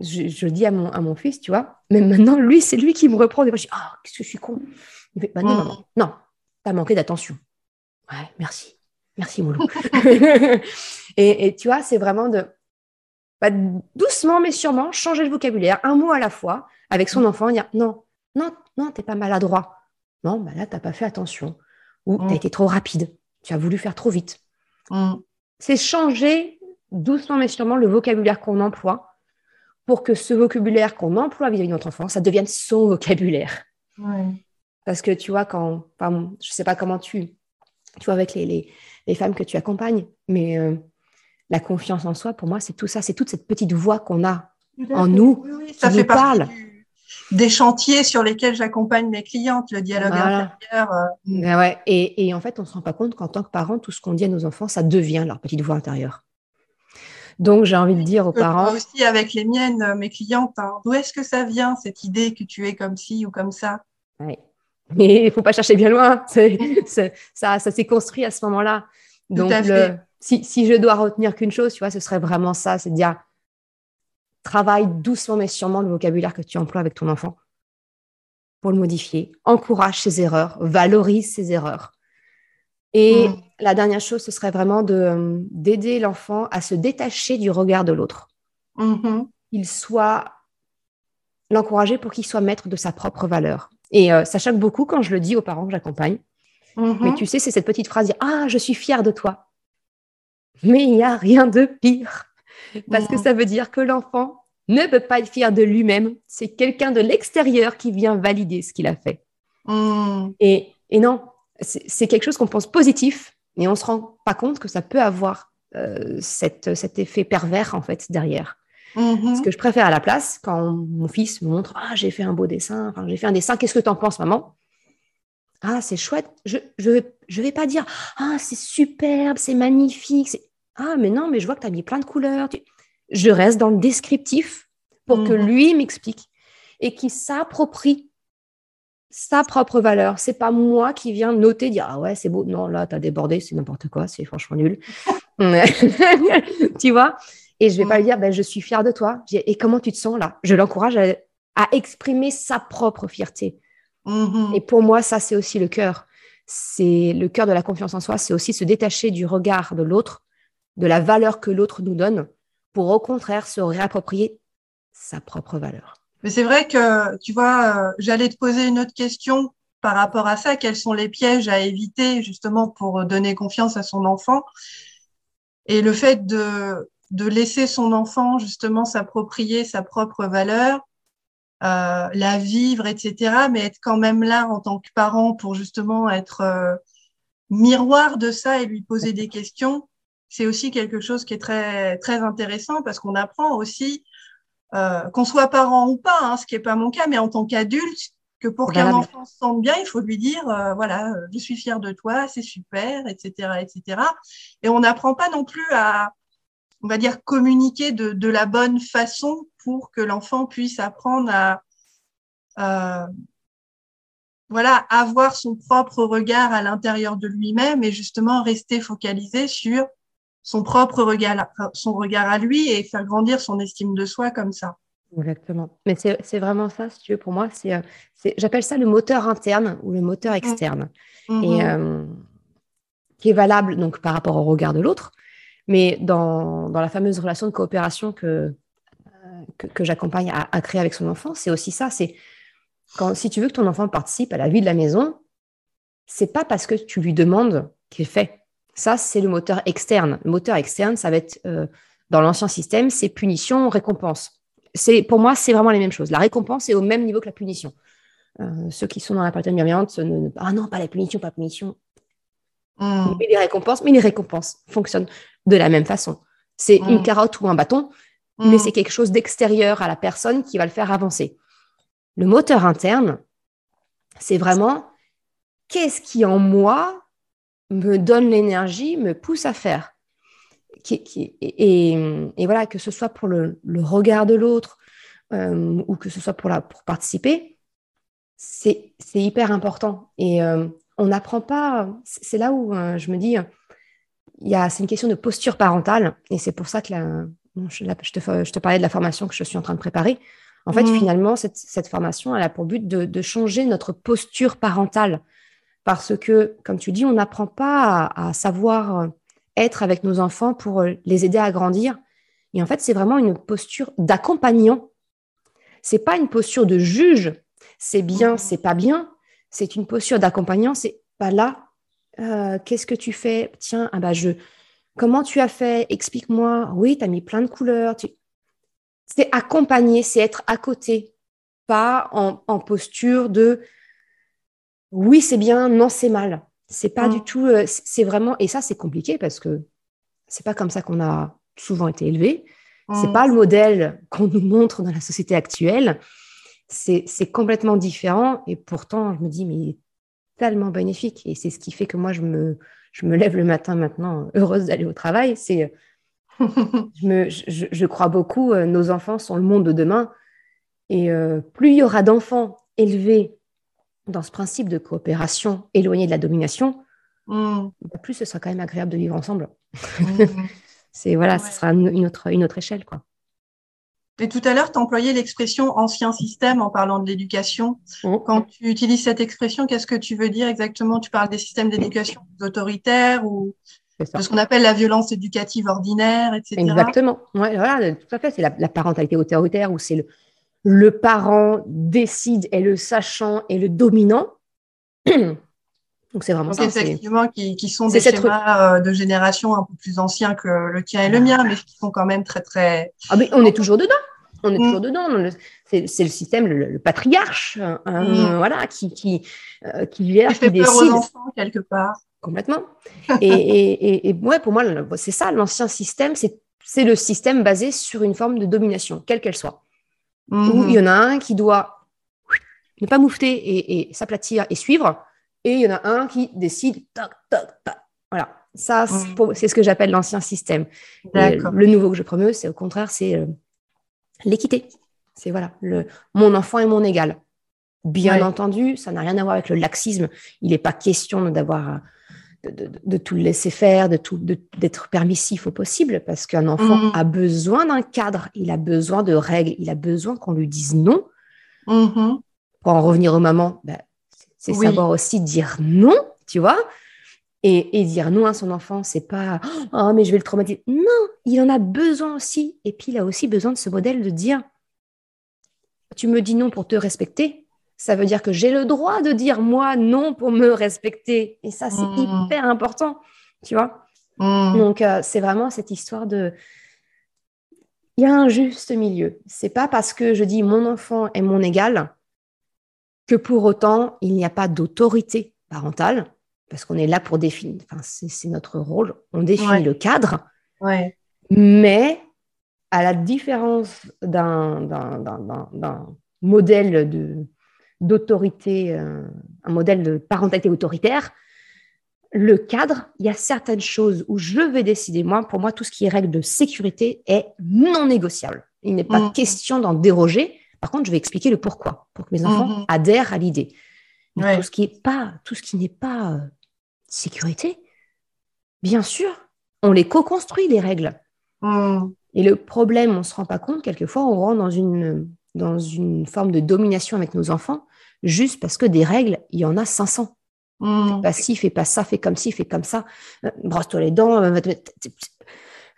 Speaker 2: Je, dis à mon, à mon fils, tu vois, mais maintenant, lui, c'est lui qui me reprend. Des fois, je dis, ah, qu'est-ce que je suis con. Il fait, bah, non, non, non, t'as manqué d'attention. Ouais, merci. Merci, mon loup. et tu vois, c'est vraiment de bah, doucement mais sûrement changer le vocabulaire, un mot à la fois, avec son mm. enfant, dire non, non, non, t'es pas maladroit. Non, bah là, t'as pas fait attention. Ou t'as mm. été trop rapide. Tu as voulu faire trop vite. Mm. C'est changer doucement mais sûrement le vocabulaire qu'on emploie pour que ce vocabulaire qu'on emploie vis-à-vis de notre enfant, ça devienne son vocabulaire. Parce que tu vois, quand, enfin, je ne sais pas comment tu, tu vois, avec les, les, femmes que tu accompagnes, mais euh, la confiance en soi, pour moi, c'est tout ça, c'est toute cette petite voix qu'on a en nous
Speaker 1: ça fait parle. des chantiers sur lesquels j'accompagne mes clientes, le dialogue intérieur. Euh.
Speaker 2: Ben ouais. et, et, en fait, on ne se rend pas compte qu'en tant que parent, tout ce qu'on dit à nos enfants, ça devient leur petite voix intérieure. Donc, j'ai envie de dire aux parents.
Speaker 1: Moi aussi, avec les miennes, euh, mes clientes, hein, d'où est-ce que ça vient, cette idée que tu es comme ci ou comme ça?
Speaker 2: Oui. Mais il ne faut pas chercher bien loin. ça, ça s'est construit à ce moment-là. Donc, si, si, je dois retenir qu'une chose, tu vois, ce serait vraiment ça c'est de dire travaille doucement mais sûrement le vocabulaire que tu emploies avec ton enfant pour le modifier. Encourage ses erreurs, valorise ses erreurs. Et mm. la dernière chose, ce serait vraiment de, d'aider l'enfant à se détacher du regard de l'autre.
Speaker 1: Mm-hmm.
Speaker 2: Il soit l'encourager pour qu'il soit maître de sa propre valeur. Et euh, ça choque beaucoup quand je le dis aux parents que j'accompagne.
Speaker 1: Mm-hmm.
Speaker 2: Mais tu sais, c'est cette petite phrase Ah, je suis fière de toi. Mais il n'y a rien de pire. Parce que ça veut dire que l'enfant ne peut pas être fier de lui-même. C'est quelqu'un de l'extérieur qui vient valider ce qu'il a fait. Et, et non, c'est quelque chose qu'on pense positif, mais on ne se rend pas compte que ça peut avoir euh, cette, cet effet pervers en fait derrière.
Speaker 1: Mm-hmm.
Speaker 2: Ce que je préfère à la place, quand mon fils me montre Ah, j'ai fait un beau dessin, j'ai fait un dessin, qu'est-ce que tu en penses, maman? Ah, c'est chouette. Je ne vais, je vais pas dire Ah, c'est superbe, c'est magnifique. Ah, mais non, mais je vois que tu as mis plein de couleurs. Je reste dans le descriptif pour que mm-hmm. lui m'explique et qu'il s'approprie sa propre valeur. C'est pas moi qui viens noter, dire ah ouais, c'est beau. Non, là, tu as débordé, c'est n'importe quoi, c'est franchement nul. tu vois? Et je vais pas lui dire, ben, je suis fière de toi. Et comment tu te sens là? Je l'encourage à, exprimer sa propre fierté.
Speaker 1: Mm-hmm.
Speaker 2: Et pour moi, ça, c'est aussi le cœur. C'est le cœur de la confiance en soi, c'est aussi se détacher du regard de l'autre, de la valeur que l'autre nous donne, pour au contraire se réapproprier sa propre valeur.
Speaker 1: Mais c'est vrai que, tu vois, euh, j'allais te poser une autre question par rapport à ça. Quels sont les pièges à éviter justement pour donner confiance à son enfant? Et le fait de, de laisser son enfant justement s'approprier sa propre valeur, euh, la vivre, etc., mais être quand même là en tant que parent pour justement être euh, miroir de ça et lui poser des questions, c'est aussi quelque chose qui est très très intéressant parce qu'on apprend aussi euh, qu'on soit parent ou pas, hein, ce qui n'est pas mon cas, mais en tant qu'adulte, que pour qu'un enfant se sente bien, il faut lui dire, euh, voilà, euh, je suis fière de toi, c'est super, etc., etc. Et on n'apprend pas non plus à, on va dire, communiquer de, de la bonne façon pour que l'enfant puisse apprendre à, euh, voilà, avoir son propre regard à l'intérieur de lui-même et justement rester focalisé sur son propre regard, son regard à lui et faire grandir son estime de soi comme ça.
Speaker 2: Exactement. Mais c'est vraiment ça, si tu veux, pour moi, c'est j'appelle ça le moteur interne ou le moteur mmh. externe.
Speaker 1: Mmh.
Speaker 2: Et euh, qui est valable donc par rapport au regard de l'autre, mais dans, dans, la fameuse relation de coopération que, que, que j'accompagne à, à, créer avec son enfant, c'est aussi ça. C'est quand si tu veux que ton enfant participe à la vie de la maison, c'est pas parce que tu lui demandes qu'il fait. Ça, c'est le moteur externe. Le moteur externe, ça va être euh, dans l'ancien système, c'est punition, récompense. C'est pour moi, c'est vraiment les mêmes choses. La récompense est au même niveau que la punition. Euh, ceux qui sont dans la partie bienveillante, ne, ah non, pas la punition, pas la punition.
Speaker 1: Hmm.
Speaker 2: Mais les récompenses, mais les récompenses fonctionnent de la même façon. C'est une hmm. carotte ou un bâton, mais
Speaker 1: hmm.
Speaker 2: c'est quelque chose d'extérieur à la personne qui va le faire avancer. Le moteur interne, c'est vraiment qu'est-ce qui en moi me donne l'énergie, me pousse à faire. et, voilà, que ce soit pour le, regard de l'autre euh, ou que ce soit pour, la, pour participer, c'est hyper important. Et euh, on n'apprend pas, c'est là où euh, je me dis, c'est une question de posture parentale, et c'est pour ça que je, te, parlais de la formation que je suis en train de préparer. En fait, mmh. finalement, cette, formation, elle a pour but de changer notre posture parentale parce que, comme tu dis, on n'apprend pas à, savoir euh, être avec nos enfants pour euh, les aider à grandir. Et en fait, c'est vraiment une posture d'accompagnant. C'est pas une posture de juge. C'est bien, c'est pas bien. C'est une posture d'accompagnant. C'est pas là. Euh, qu'est-ce que tu fais? Tiens, ah bah. Comment tu as fait? Explique-moi. Oui, tu as mis plein de couleurs. c'est accompagner, c'est être à côté, pas en posture de oui, c'est bien, non, c'est mal. C'est pas
Speaker 1: Mm.
Speaker 2: du tout, euh, c'est vraiment, et ça, c'est compliqué parce que c'est pas comme ça qu'on a souvent été élevé. C'est
Speaker 1: Mm.
Speaker 2: pas le modèle qu'on nous montre dans la société actuelle. C'est complètement différent. Et pourtant, je me dis, mais il est tellement bénéfique. Et c'est ce qui fait que moi, je me, je me lève le matin maintenant, heureuse d'aller au travail. C'est, je, me, je, je- je crois beaucoup, euh, nos enfants sont le monde de demain. Et euh, plus il y aura d'enfants élevés dans ce principe de coopération, éloignés de la domination,
Speaker 1: Mm.
Speaker 2: bah, plus ce sera quand même agréable de vivre ensemble.
Speaker 1: Mm.
Speaker 2: C'est voilà,
Speaker 1: Ouais.
Speaker 2: ce sera une autre, une autre échelle, quoi.
Speaker 1: Et tout à l'heure, tu employais l'expression ancien système en parlant de l'éducation. Quand tu utilises cette expression, qu'est-ce que tu veux dire exactement? Tu parles des systèmes d'éducation autoritaires ou de ce qu'on appelle la violence éducative ordinaire, etc.
Speaker 2: Exactement. Ouais, voilà, tout à fait. C'est la, la parentalité autoritaire où c'est le, le parent décide et le sachant et le dominant. Donc c'est vraiment
Speaker 1: Donc
Speaker 2: ça. c'est-
Speaker 1: effectivement, qui, qui sont des schémas euh, de génération un peu plus anciens que le tien et le mien, mais qui sont quand même très très.
Speaker 2: Ah, mais on est toujours dedans. On est
Speaker 1: Mm.
Speaker 2: toujours dedans. C'est le système, le, le patriarche, euh,
Speaker 1: Mm.
Speaker 2: voilà, qui qui euh, qui gère,
Speaker 1: qui fait peur aux
Speaker 2: décide
Speaker 1: enfants quelque part.
Speaker 2: complètement. Et, et, et, et ouais, pour moi, c'est ça, l'ancien système, c'est c'est le système basé sur une forme de domination, quelle qu'elle soit. Où
Speaker 1: Mhm.
Speaker 2: il y en a un qui doit ne pas moufter et, et s'aplatir et suivre, et il y en a un qui décide toc, toc, toc. Voilà, ça, c'est
Speaker 1: Mhm.
Speaker 2: c'est ce que j'appelle l'ancien système. Le nouveau que je promeus, c'est au contraire, c'est euh, l'équité. C'est voilà, le, mon enfant est mon égal. Bien
Speaker 1: Ouais.
Speaker 2: entendu, ça n'a rien à voir avec le laxisme. Il n'est pas question d'avoir euh, de, de- de tout le laisser faire, de tout, d'être permissif au possible, parce qu'un enfant
Speaker 1: Mhm.
Speaker 2: a besoin d'un cadre, il a besoin de règles, il a besoin qu'on lui dise non.
Speaker 1: Mhm.
Speaker 2: Pour en revenir aux mamans, bah, c'est
Speaker 1: Oui.
Speaker 2: savoir aussi dire non, tu vois. Et, et dire non à son enfant, c'est pas oh mais je vais le traumatiser. Non, il en a besoin aussi. Et puis il a aussi besoin de ce modèle de dire tu me dis non pour te respecter, ça veut dire que j'ai le droit de dire moi non pour me respecter. Et ça c'est
Speaker 1: Mhm.
Speaker 2: hyper important, tu vois.
Speaker 1: Mhm.
Speaker 2: Donc euh, c'est vraiment cette histoire de il y a un juste milieu. C'est pas parce que je dis mon enfant est mon égal que pour autant il n'y a pas d'autorité parentale, parce qu'on est là pour définir, enfin, c'est notre rôle, on définit
Speaker 1: Ouais.
Speaker 2: le cadre,
Speaker 1: Ouais.
Speaker 2: mais à la différence d'un modèle de- d'autorité, euh, un modèle de parentalité autoritaire, le cadre, il y a certaines choses où je vais décider, moi, pour moi, tout ce qui est règle de sécurité est non négociable. Il n'est pas
Speaker 1: Mhm.
Speaker 2: question d'en déroger. Par contre, je vais expliquer le pourquoi, pour que mes enfants
Speaker 1: Mhm.
Speaker 2: adhèrent à l'idée.
Speaker 1: Ouais.
Speaker 2: tout ce qui est pas, tout ce qui n'est pas euh, sécurité, bien sûr, on les co-construit, les règles. Et le problème, on ne se rend pas compte, quelquefois, on rentre dans une, dans une forme de domination avec nos enfants, juste parce que des règles, il y en a 500.
Speaker 1: Mhm.
Speaker 2: Pas ci, fais pas ça, fais comme ci, fais comme ça. Euh, Brosse-toi les dents, euh,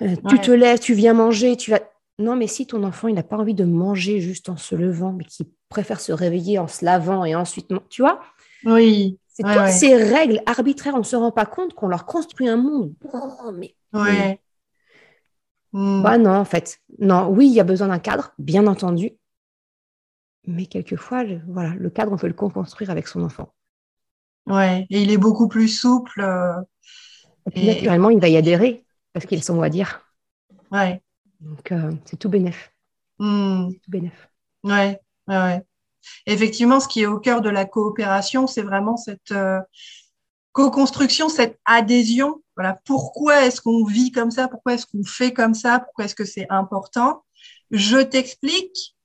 Speaker 2: euh, tu
Speaker 1: Ouais.
Speaker 2: te lèves, tu viens manger, tu vas... Non, mais si ton enfant, il n'a pas envie de manger juste en se levant, mais qu'il préfère se réveiller en se lavant et ensuite... Tu vois?
Speaker 1: Oui.
Speaker 2: C'est
Speaker 1: Ouais,
Speaker 2: toutes
Speaker 1: ouais.
Speaker 2: ces règles arbitraires, on ne se rend pas compte qu'on leur construit un monde. Oh, mais
Speaker 1: Ouais. Mhm.
Speaker 2: Bah non, en fait. Non, oui, il y a besoin d'un cadre, bien entendu. Mais quelquefois, le, voilà, le cadre, on peut le co-construire avec son enfant.
Speaker 1: Ouais. Et il est beaucoup plus souple. euh,
Speaker 2: Et puis,
Speaker 1: Et-
Speaker 2: naturellement, il va y adhérer parce qu'il a son mot à dire.
Speaker 1: Ouais.
Speaker 2: Donc, euh, c'est tout bénef.
Speaker 1: Mhm.
Speaker 2: Tout bénef.
Speaker 1: Ouais, ouais, ouais. Effectivement, ce qui est au cœur de la coopération, c'est vraiment cette euh, co-construction, cette adhésion. Voilà, pourquoi est-ce qu'on vit comme ça? Pourquoi est-ce qu'on fait comme ça? Pourquoi est-ce que c'est important? Je t'explique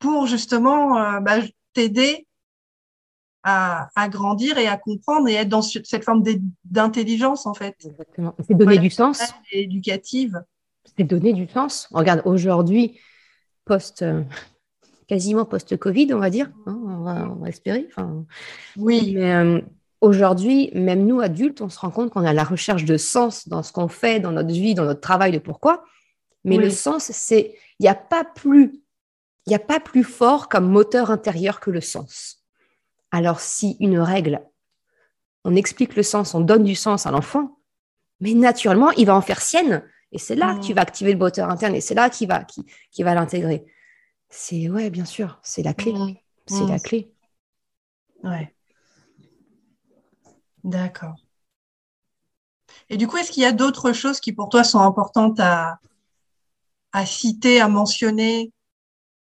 Speaker 1: pour justement euh, bah, t'aider à, à grandir et à comprendre et être dans ce- cette forme d'intelligence en fait,
Speaker 2: Exactement. C'est donner du sens.
Speaker 1: éducative.
Speaker 2: C'est donner du sens. Regarde, aujourd'hui, post, euh, quasiment post-Covid, on va dire. hein, on, va, on va espérer. Enfin,
Speaker 1: Oui,
Speaker 2: Mais euh, aujourd'hui, même nous, adultes, on se rend compte qu'on est à la recherche de sens dans ce qu'on fait, dans notre vie, dans notre travail, de pourquoi. Mais
Speaker 1: Oui.
Speaker 2: le sens, c'est, il n'y a pas plus, il n'y a pas plus fort comme moteur intérieur que le sens. Alors, si une règle, on explique le sens, on donne du sens à l'enfant, mais naturellement, il va en faire sienne Et c'est là que tu vas activer le moteur interne et c'est là qu'il va, qui, qui va l'intégrer. C'est, ouais, bien sûr, c'est la clé. C'est la clé.
Speaker 1: Ouais. D'accord. Et du coup, est-ce qu'il y a d'autres choses qui pour toi sont importantes à, à citer, à mentionner?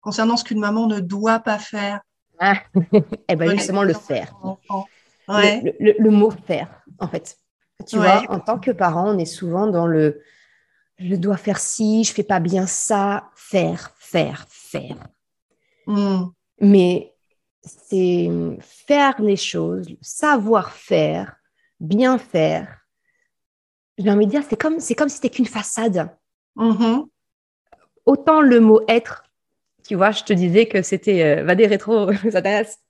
Speaker 1: Concernant ce qu'une maman ne doit pas faire
Speaker 2: ah. Eh bien, justement, le faire. Le, mot faire, en fait. Tu vois, en tant que parent, on est souvent dans le je dois faire ci, je fais pas bien ça, faire, faire, faire. Hmm. Mais c'est faire les choses, savoir faire, bien faire. J'ai envie de dire, c'est comme, c'est comme si c'était qu'une façade. Mm-hmm. Autant le mot être, tu vois, je te disais que c'était euh, va des rétro, ça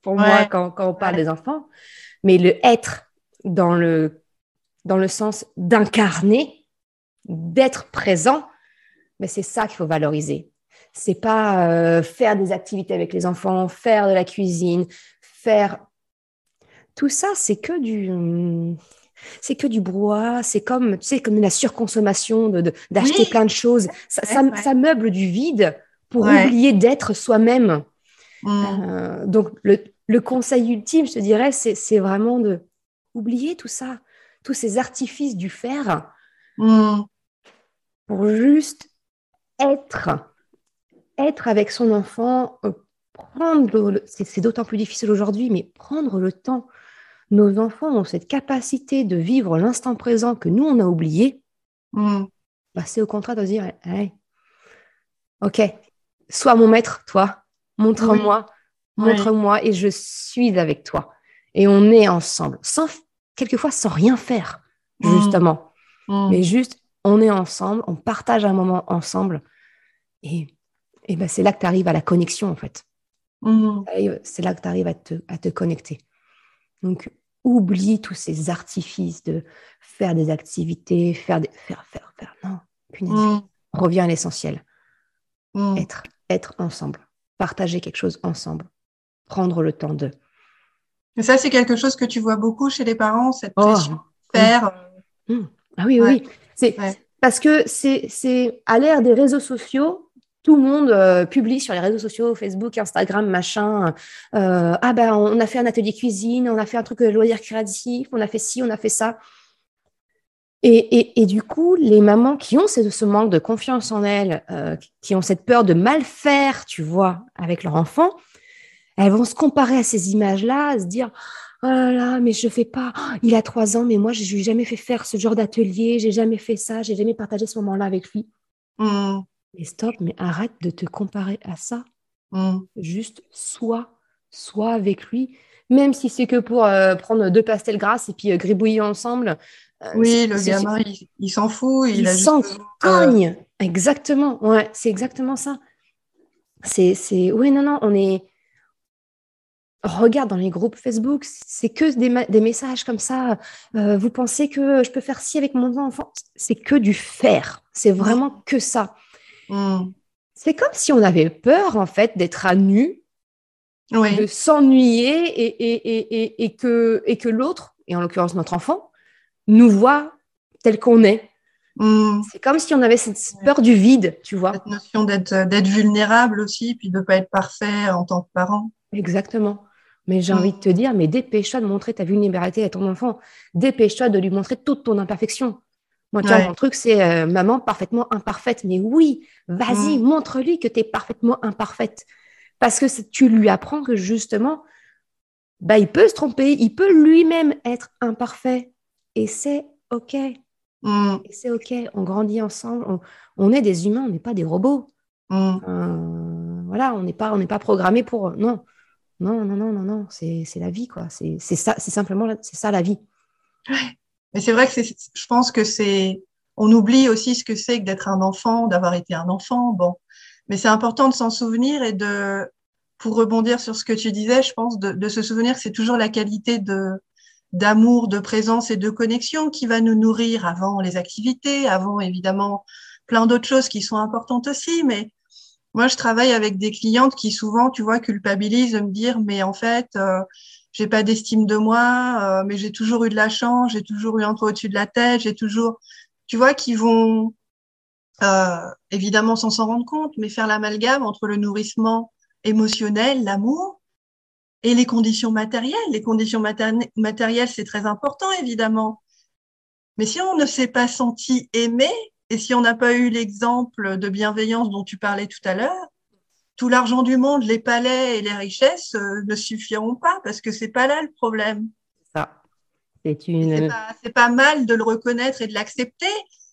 Speaker 2: pour moi quand, quand, on parle des enfants, mais le être dans le, dans le sens d'incarner, d'être présent, mais c'est ça qu'il faut valoriser. C'est pas euh, faire des activités avec les enfants, faire de la cuisine, faire tout ça, c'est que du c'est que du brouhaha, c'est comme tu sais comme la surconsommation de d'acheter plein de choses. Ça, ça, meuble du vide pour oublier d'être soi-même. Mm. Euh, donc le, le, conseil ultime, je te dirais, c'est vraiment de oublier tout ça, tous ces artifices du faire, mm. pour juste être être avec son enfant, euh, prendre, c'est d'autant plus difficile aujourd'hui, mais prendre le temps. Nos enfants ont cette capacité de vivre l'instant présent que nous, on a oublié. Mm. Bah, c'est au contraire de dire, ok, sois mon maître, toi, montre-moi, montre-moi et je suis avec toi. Et on est ensemble, sans, quelquefois sans rien faire, mm. justement. Mm. Mais juste, on est ensemble, on partage un moment ensemble. Et et ben c'est là que tu arrives à la connexion, en fait. Mhm. C'est là que tu arrives à te, à te connecter. Donc, oublie tous ces artifices de faire des activités, faire, des, faire, faire, faire. Non, mmh. reviens à l'essentiel. Être, être ensemble, partager quelque chose ensemble, prendre le temps de.
Speaker 1: Et ça, c'est quelque chose que tu vois beaucoup chez les parents, cette oh. pression faire.
Speaker 2: Mmh. Ah oui, oui, oui. C'est parce que c'est à l'ère des réseaux sociaux, tout le monde euh, publie sur les réseaux sociaux, Facebook, Instagram, machin. Euh, ah ben, on a fait un atelier cuisine, on a fait un truc de loisir créatif, on a fait ci, on a fait ça. Et, du coup, les mamans qui ont ce, manque de confiance en elles, euh, qui ont cette peur de mal faire, tu vois, avec leur enfant, elles vont se comparer à ces images-là, se dire Oh là là, mais je fais pas. il a trois ans, mais moi, je lui ai jamais fait faire ce genre d'atelier, j'ai jamais fait ça, j'ai jamais partagé ce moment-là avec lui. Mmh. Mais stop, mais arrête de te comparer à ça. Mm. Juste sois, sois avec lui, même si c'est que pour euh, prendre deux pastels grasses et puis euh, gribouiller ensemble.
Speaker 1: Euh, oui, le gamin, il, s'en fout.
Speaker 2: Il, s'en cogne. Exactement. Ouais, c'est exactement ça. C'est, c'est, oui, non, non, on est. Regarde dans les groupes Facebook, c'est que des, des, messages comme ça. vous pensez que je peux faire ci avec mon enfant? C'est que du faire. C'est vraiment que ça. Mm. C'est comme si on avait peur, en fait, d'être à nu, de s'ennuyer et, et, que, et que l'autre, et en l'occurrence notre enfant, nous voit tel qu'on est. Mm. C'est comme si on avait cette peur du vide, tu vois.
Speaker 1: Cette notion d'être vulnérable aussi, puis de ne pas être parfait en tant que parent.
Speaker 2: Exactement. Mais j'ai envie de te dire, mais dépêche-toi de montrer ta vulnérabilité à ton enfant. Dépêche-toi de lui montrer toute ton imperfection. Moi, tu vois, mon truc, c'est euh, maman parfaitement imparfaite. Mais oui, vas-y, mm. montre-lui que tu es parfaitement imparfaite. Parce que tu lui apprends que justement, bah, il peut se tromper, il peut lui-même être imparfait. Et c'est OK. Mm. c'est OK. On grandit ensemble. On, est des humains, on n'est pas des robots. Mm. Euh, voilà, on n'est pas, on pas programmé pour. Non, non, non, non, non, non. C'est la vie, quoi. C'est ça, c'est simplement, c'est ça la vie.
Speaker 1: Mais c'est vrai que je pense que c'est, on oublie aussi ce que c'est que d'être un enfant, d'avoir été un enfant. Bon, mais c'est important de s'en souvenir et de, pour rebondir sur ce que tu disais, je pense de, de se souvenir que c'est toujours la qualité de d'amour, de présence et de connexion qui va nous nourrir avant les activités, avant évidemment plein d'autres choses qui sont importantes aussi. Mais moi, je travaille avec des clientes qui souvent, tu vois, culpabilisent de me dire, mais en fait, euh, j'ai pas d'estime de moi, euh, mais j'ai toujours eu de la chance, j'ai toujours eu un toit au-dessus de la tête, j'ai toujours, tu vois, qui vont euh, évidemment sans s'en rendre compte, mais faire l'amalgame entre le nourrissement émotionnel, l'amour, et les conditions matérielles. Les conditions matérielles, c'est très important, évidemment. Mais si on ne s'est pas senti aimé, et si on n'a pas eu l'exemple de bienveillance dont tu parlais tout à l'heure, tout l'argent du monde, les palais et les richesses euh, ne suffiront pas parce que c'est pas là le problème.
Speaker 2: Ça. C'est une.
Speaker 1: C'est pas, pas, mal de le reconnaître et de l'accepter.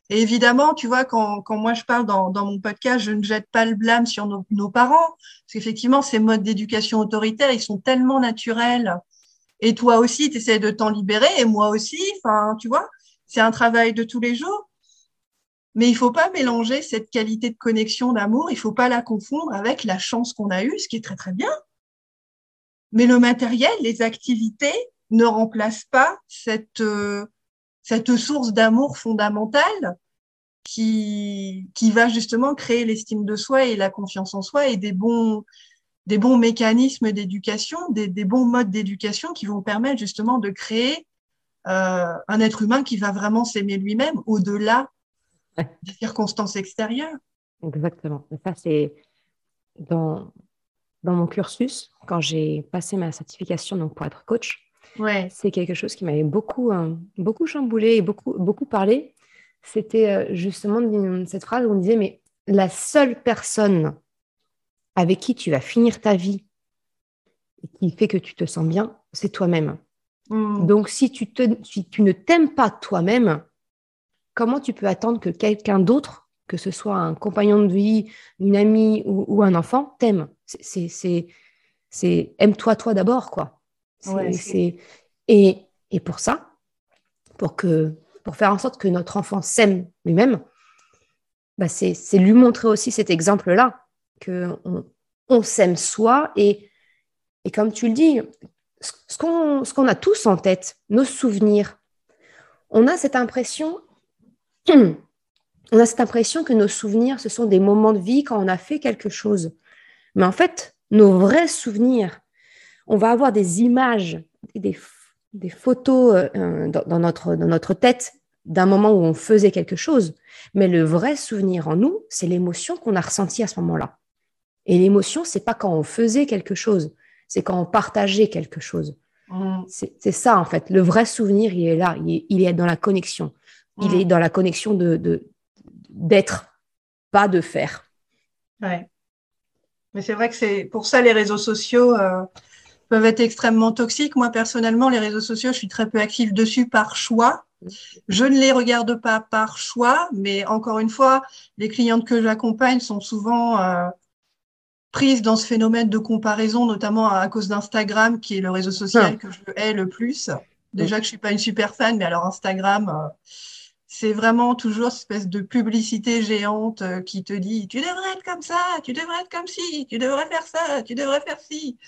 Speaker 1: Et évidemment, tu vois, quand, quand moi je parle dans, dans, mon podcast, je ne jette pas le blâme sur nos, nos parents, parce qu'effectivement, ces modes d'éducation autoritaire, ils sont tellement naturels. Et toi aussi, tu essaies de t'en libérer, et moi aussi, enfin, tu vois, c'est un travail de tous les jours. Mais il faut pas mélanger cette qualité de connexion, d'amour, il faut pas la confondre avec la chance qu'on a eue, ce qui est très très bien. Mais le matériel, les activités ne remplacent pas cette euh, cette source d'amour fondamentale qui qui va justement créer l'estime de soi et la confiance en soi et des bons des bons mécanismes d'éducation, des, des bons modes d'éducation qui vont permettre justement de créer euh, un être humain qui va vraiment s'aimer lui-même au-delà des circonstances extérieures.
Speaker 2: Exactement. ça, c'est dans, dans mon cursus, quand j'ai passé ma certification donc pour être coach,
Speaker 1: ouais.
Speaker 2: c'est quelque chose qui m'avait beaucoup, euh, beaucoup chamboulé et beaucoup, beaucoup parlé. C'était euh, justement cette phrase où on disait, mais la seule personne avec qui tu vas finir ta vie et qui fait que tu te sens bien, c'est toi-même. Mm. Donc, si tu, te, si tu ne t'aimes pas toi-même, comment tu peux attendre que quelqu'un d'autre, que ce soit un compagnon de vie, une amie ou, un enfant, t'aime? C'est aime-toi toi, d'abord, quoi. Et, et pour ça, pour, que, pour faire en sorte que notre enfant s'aime lui-même, bah c'est lui montrer aussi cet exemple-là, qu'on on, s'aime soi et, et comme tu le dis, ce qu'on a tous en tête, nos souvenirs, on a cette impression on a cette impression que nos souvenirs, ce sont des moments de vie quand on a fait quelque chose. Mais en fait, nos vrais souvenirs, on va avoir des images, des, photos euh, dans, notre, dans notre tête d'un moment où on faisait quelque chose. Mais le vrai souvenir en nous, c'est l'émotion qu'on a ressentie à ce moment-là. Et l'émotion, c'est pas quand on faisait quelque chose, c'est quand on partageait quelque chose. Mmh. C'est ça, en fait. Le vrai souvenir, il est là, il est dans la connexion. Il mm. est dans la connexion de d'être, pas de faire.
Speaker 1: Ouais. Mais c'est vrai que c'est pour ça les réseaux sociaux euh, peuvent être extrêmement toxiques. Moi personnellement, les réseaux sociaux, je suis très peu active dessus par choix. Je ne les regarde pas par choix, mais encore une fois, les clientes que j'accompagne sont souvent euh, prises dans ce phénomène de comparaison, notamment à, cause d'Instagram, qui est le réseau social ah. que je hais le plus. Déjà que je suis pas une super fan, mais alors Instagram, euh, c'est vraiment toujours cette espèce de publicité géante euh, qui te dit tu devrais être comme ça, tu devrais être comme ci, tu devrais faire ça, tu devrais faire ci.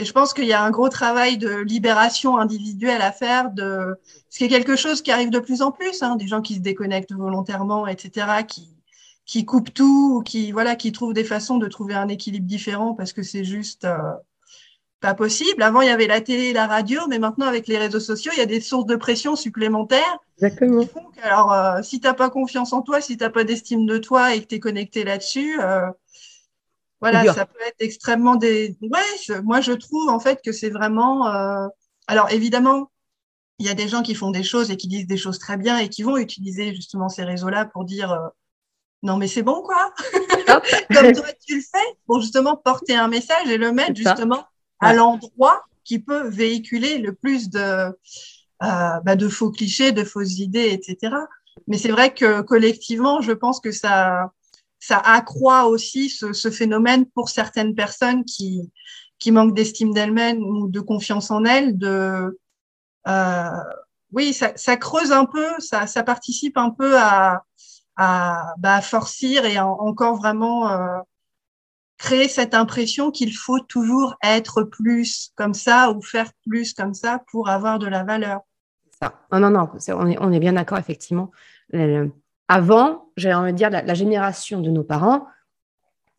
Speaker 1: Et je pense qu'il y a un gros travail de libération individuelle à faire, de ce qui est quelque chose qui arrive de plus en plus, hein, des gens qui se déconnectent volontairement, etc., qui qui coupent tout, ou qui voilà, qui trouvent des façons de trouver un équilibre différent parce que c'est juste euh, pas possible. Avant, il y avait la télé et la radio, mais maintenant, avec les réseaux sociaux, il y a des sources de pression supplémentaires.
Speaker 2: Exactement.
Speaker 1: alors, euh, si tu n'as pas confiance en toi, si tu n'as pas d'estime de toi et que tu es connecté là-dessus, euh, voilà, ça peut être extrêmement des. Ouais, moi, je trouve en fait que c'est vraiment. Euh, alors, évidemment, il y a des gens qui font des choses et qui disent des choses très bien et qui vont utiliser justement ces réseaux-là pour dire non, mais c'est bon, quoi. Comme toi, tu le fais pour justement porter un message et le mettre justement à l'endroit qui peut véhiculer le plus de, euh, bah, de faux clichés, de fausses idées, etc. Mais c'est vrai que collectivement, je pense que ça, ça accroît aussi ce, ce phénomène pour certaines personnes qui, qui manquent d'estime d'elles-mêmes ou de confiance en elles. De, euh, oui, ça, ça, creuse un peu, ça, ça participe un peu à, à, bah, forcir et encore vraiment euh, créer cette impression qu'il faut toujours être plus comme ça ou faire plus comme ça pour avoir de la valeur.
Speaker 2: Ça. Non, non, non, on est, on est bien d'accord, effectivement. Avant, j'ai envie de dire, la, génération de nos parents,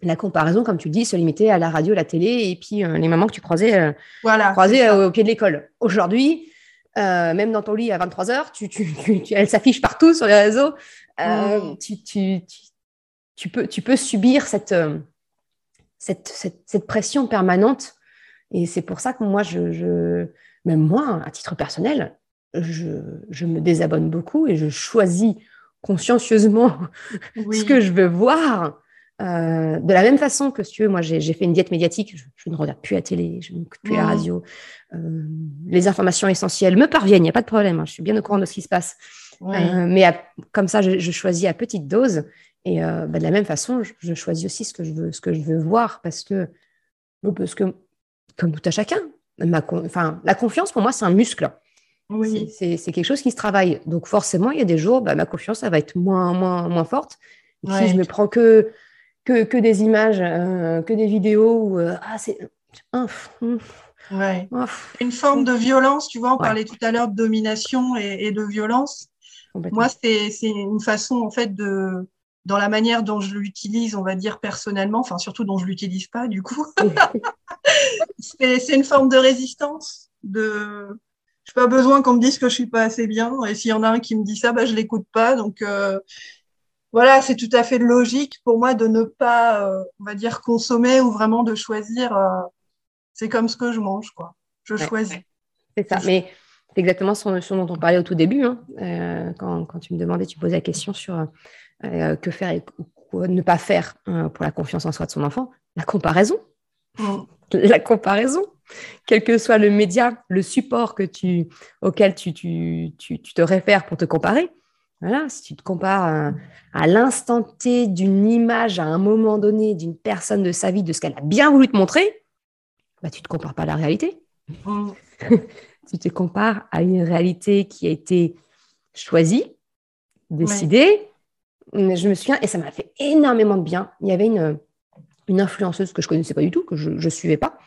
Speaker 2: la comparaison, comme tu dis, se limitait à la radio, la télé et puis euh, les mamans que tu croisais, euh,
Speaker 1: voilà,
Speaker 2: croisais euh, au pied de l'école. Aujourd'hui, même dans ton lit à 23 heures, tu, tu, tu, elle s'affiche partout sur les réseaux. Mmh. tu, peux, tu peux subir cette, cette, cette, pression permanente. Et c'est pour ça que moi, je, je, même moi, à titre personnel, je, je, me désabonne beaucoup et je choisis consciencieusement ce que je veux voir. Euh, de la même façon que, si tu veux, moi, j'ai fait une diète médiatique. Je, ne regarde plus la télé, je n'écoute plus la radio. Euh, les informations essentielles me parviennent, il n'y a pas de problème. Hein, je suis bien au courant de ce qui se passe. Euh, mais comme ça, je, choisis à petite dose. Et bah, de la même façon, je, choisis aussi ce que je veux, ce que je veux voir parce que, parce que comme tout à chacun, ma, enfin, la confiance pour moi, c'est un muscle. Oui. C'est quelque chose qui se travaille. Donc forcément, il y a des jours, bah, ma confiance, ça va être moins, moins, moins forte. Si je me prends que, que, que des images, euh, que des vidéos, où, euh, ah, c'est...
Speaker 1: Ouais. Une forme de violence, tu vois, on parlait tout à l'heure de domination et, de violence. Moi, c'est une façon, en fait, de, dans la manière dont je l'utilise, on va dire personnellement, enfin surtout dont je l'utilise pas du coup. c'est une forme de résistance, de j'ai pas besoin qu'on me dise que je suis pas assez bien. Et s'il y en a un qui me dit ça, bah, je l'écoute pas. Donc euh, voilà, c'est tout à fait logique pour moi de ne pas, euh, on va dire, consommer ou vraiment de choisir. Euh, c'est comme ce que je mange, quoi. Je choisis.
Speaker 2: C'est ça. Mais c'est exactement ce, dont on parlait au tout début. Hein. Quand, quand, tu me demandais, tu posais la question sur que faire et quoi ne pas faire pour la confiance en soi de son enfant. La comparaison. Mm. La comparaison quel que soit le média, le support que tu, auquel tu, tu, tu, te réfères pour te comparer. Voilà, si tu te compares à, l'instant T d'une image à un moment donné d'une personne de sa vie, de ce qu'elle a bien voulu te montrer, bah, tu ne te compares pas à la réalité. Mm. tu te compares à une réalité qui a été choisie, décidée. Je me souviens, et ça m'a fait énormément de bien. Il y avait une, une influenceuse que je ne connaissais pas du tout, que je ne suivais pas,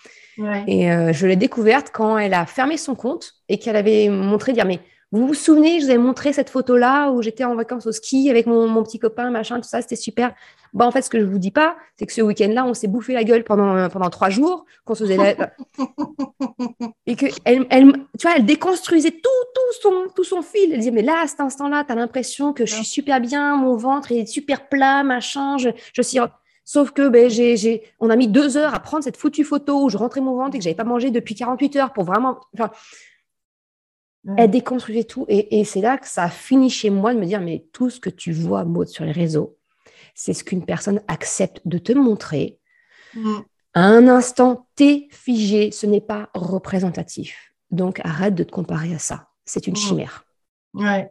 Speaker 2: et euh, je l'ai découverte quand elle a fermé son compte et qu'elle avait montré, dire, mais vous vous souvenez, je vous ai montré cette photo-là où j'étais en vacances au ski avec mon, petit copain, machin, tout ça, c'était super. Bah, en fait, ce que je vous dis pas, c'est que ce week-end-là, on s'est bouffé la gueule pendant, euh, pendant trois jours, qu'on se faisait et que elle, elle, tu vois, elle déconstruisait tout, tout, son, tout son fil. Elle disait, mais là, à cet instant-là, tu as l'impression que je suis super bien, mon ventre est super plat, machin, je, je suis Sauf que ben, j'ai, on a mis deux heures à prendre cette foutue photo où je rentrais mon ventre et que j'avais pas mangé depuis 48 heures pour vraiment. Enfin, Elle déconstruisait tout. Et, c'est là que ça a fini chez moi de me dire mais tout ce que tu vois, Maud, sur les réseaux, c'est ce qu'une personne accepte de te montrer. À un instant, t'es figé, ce n'est pas représentatif. Donc arrête de te comparer à ça. C'est une chimère.
Speaker 1: Ouais.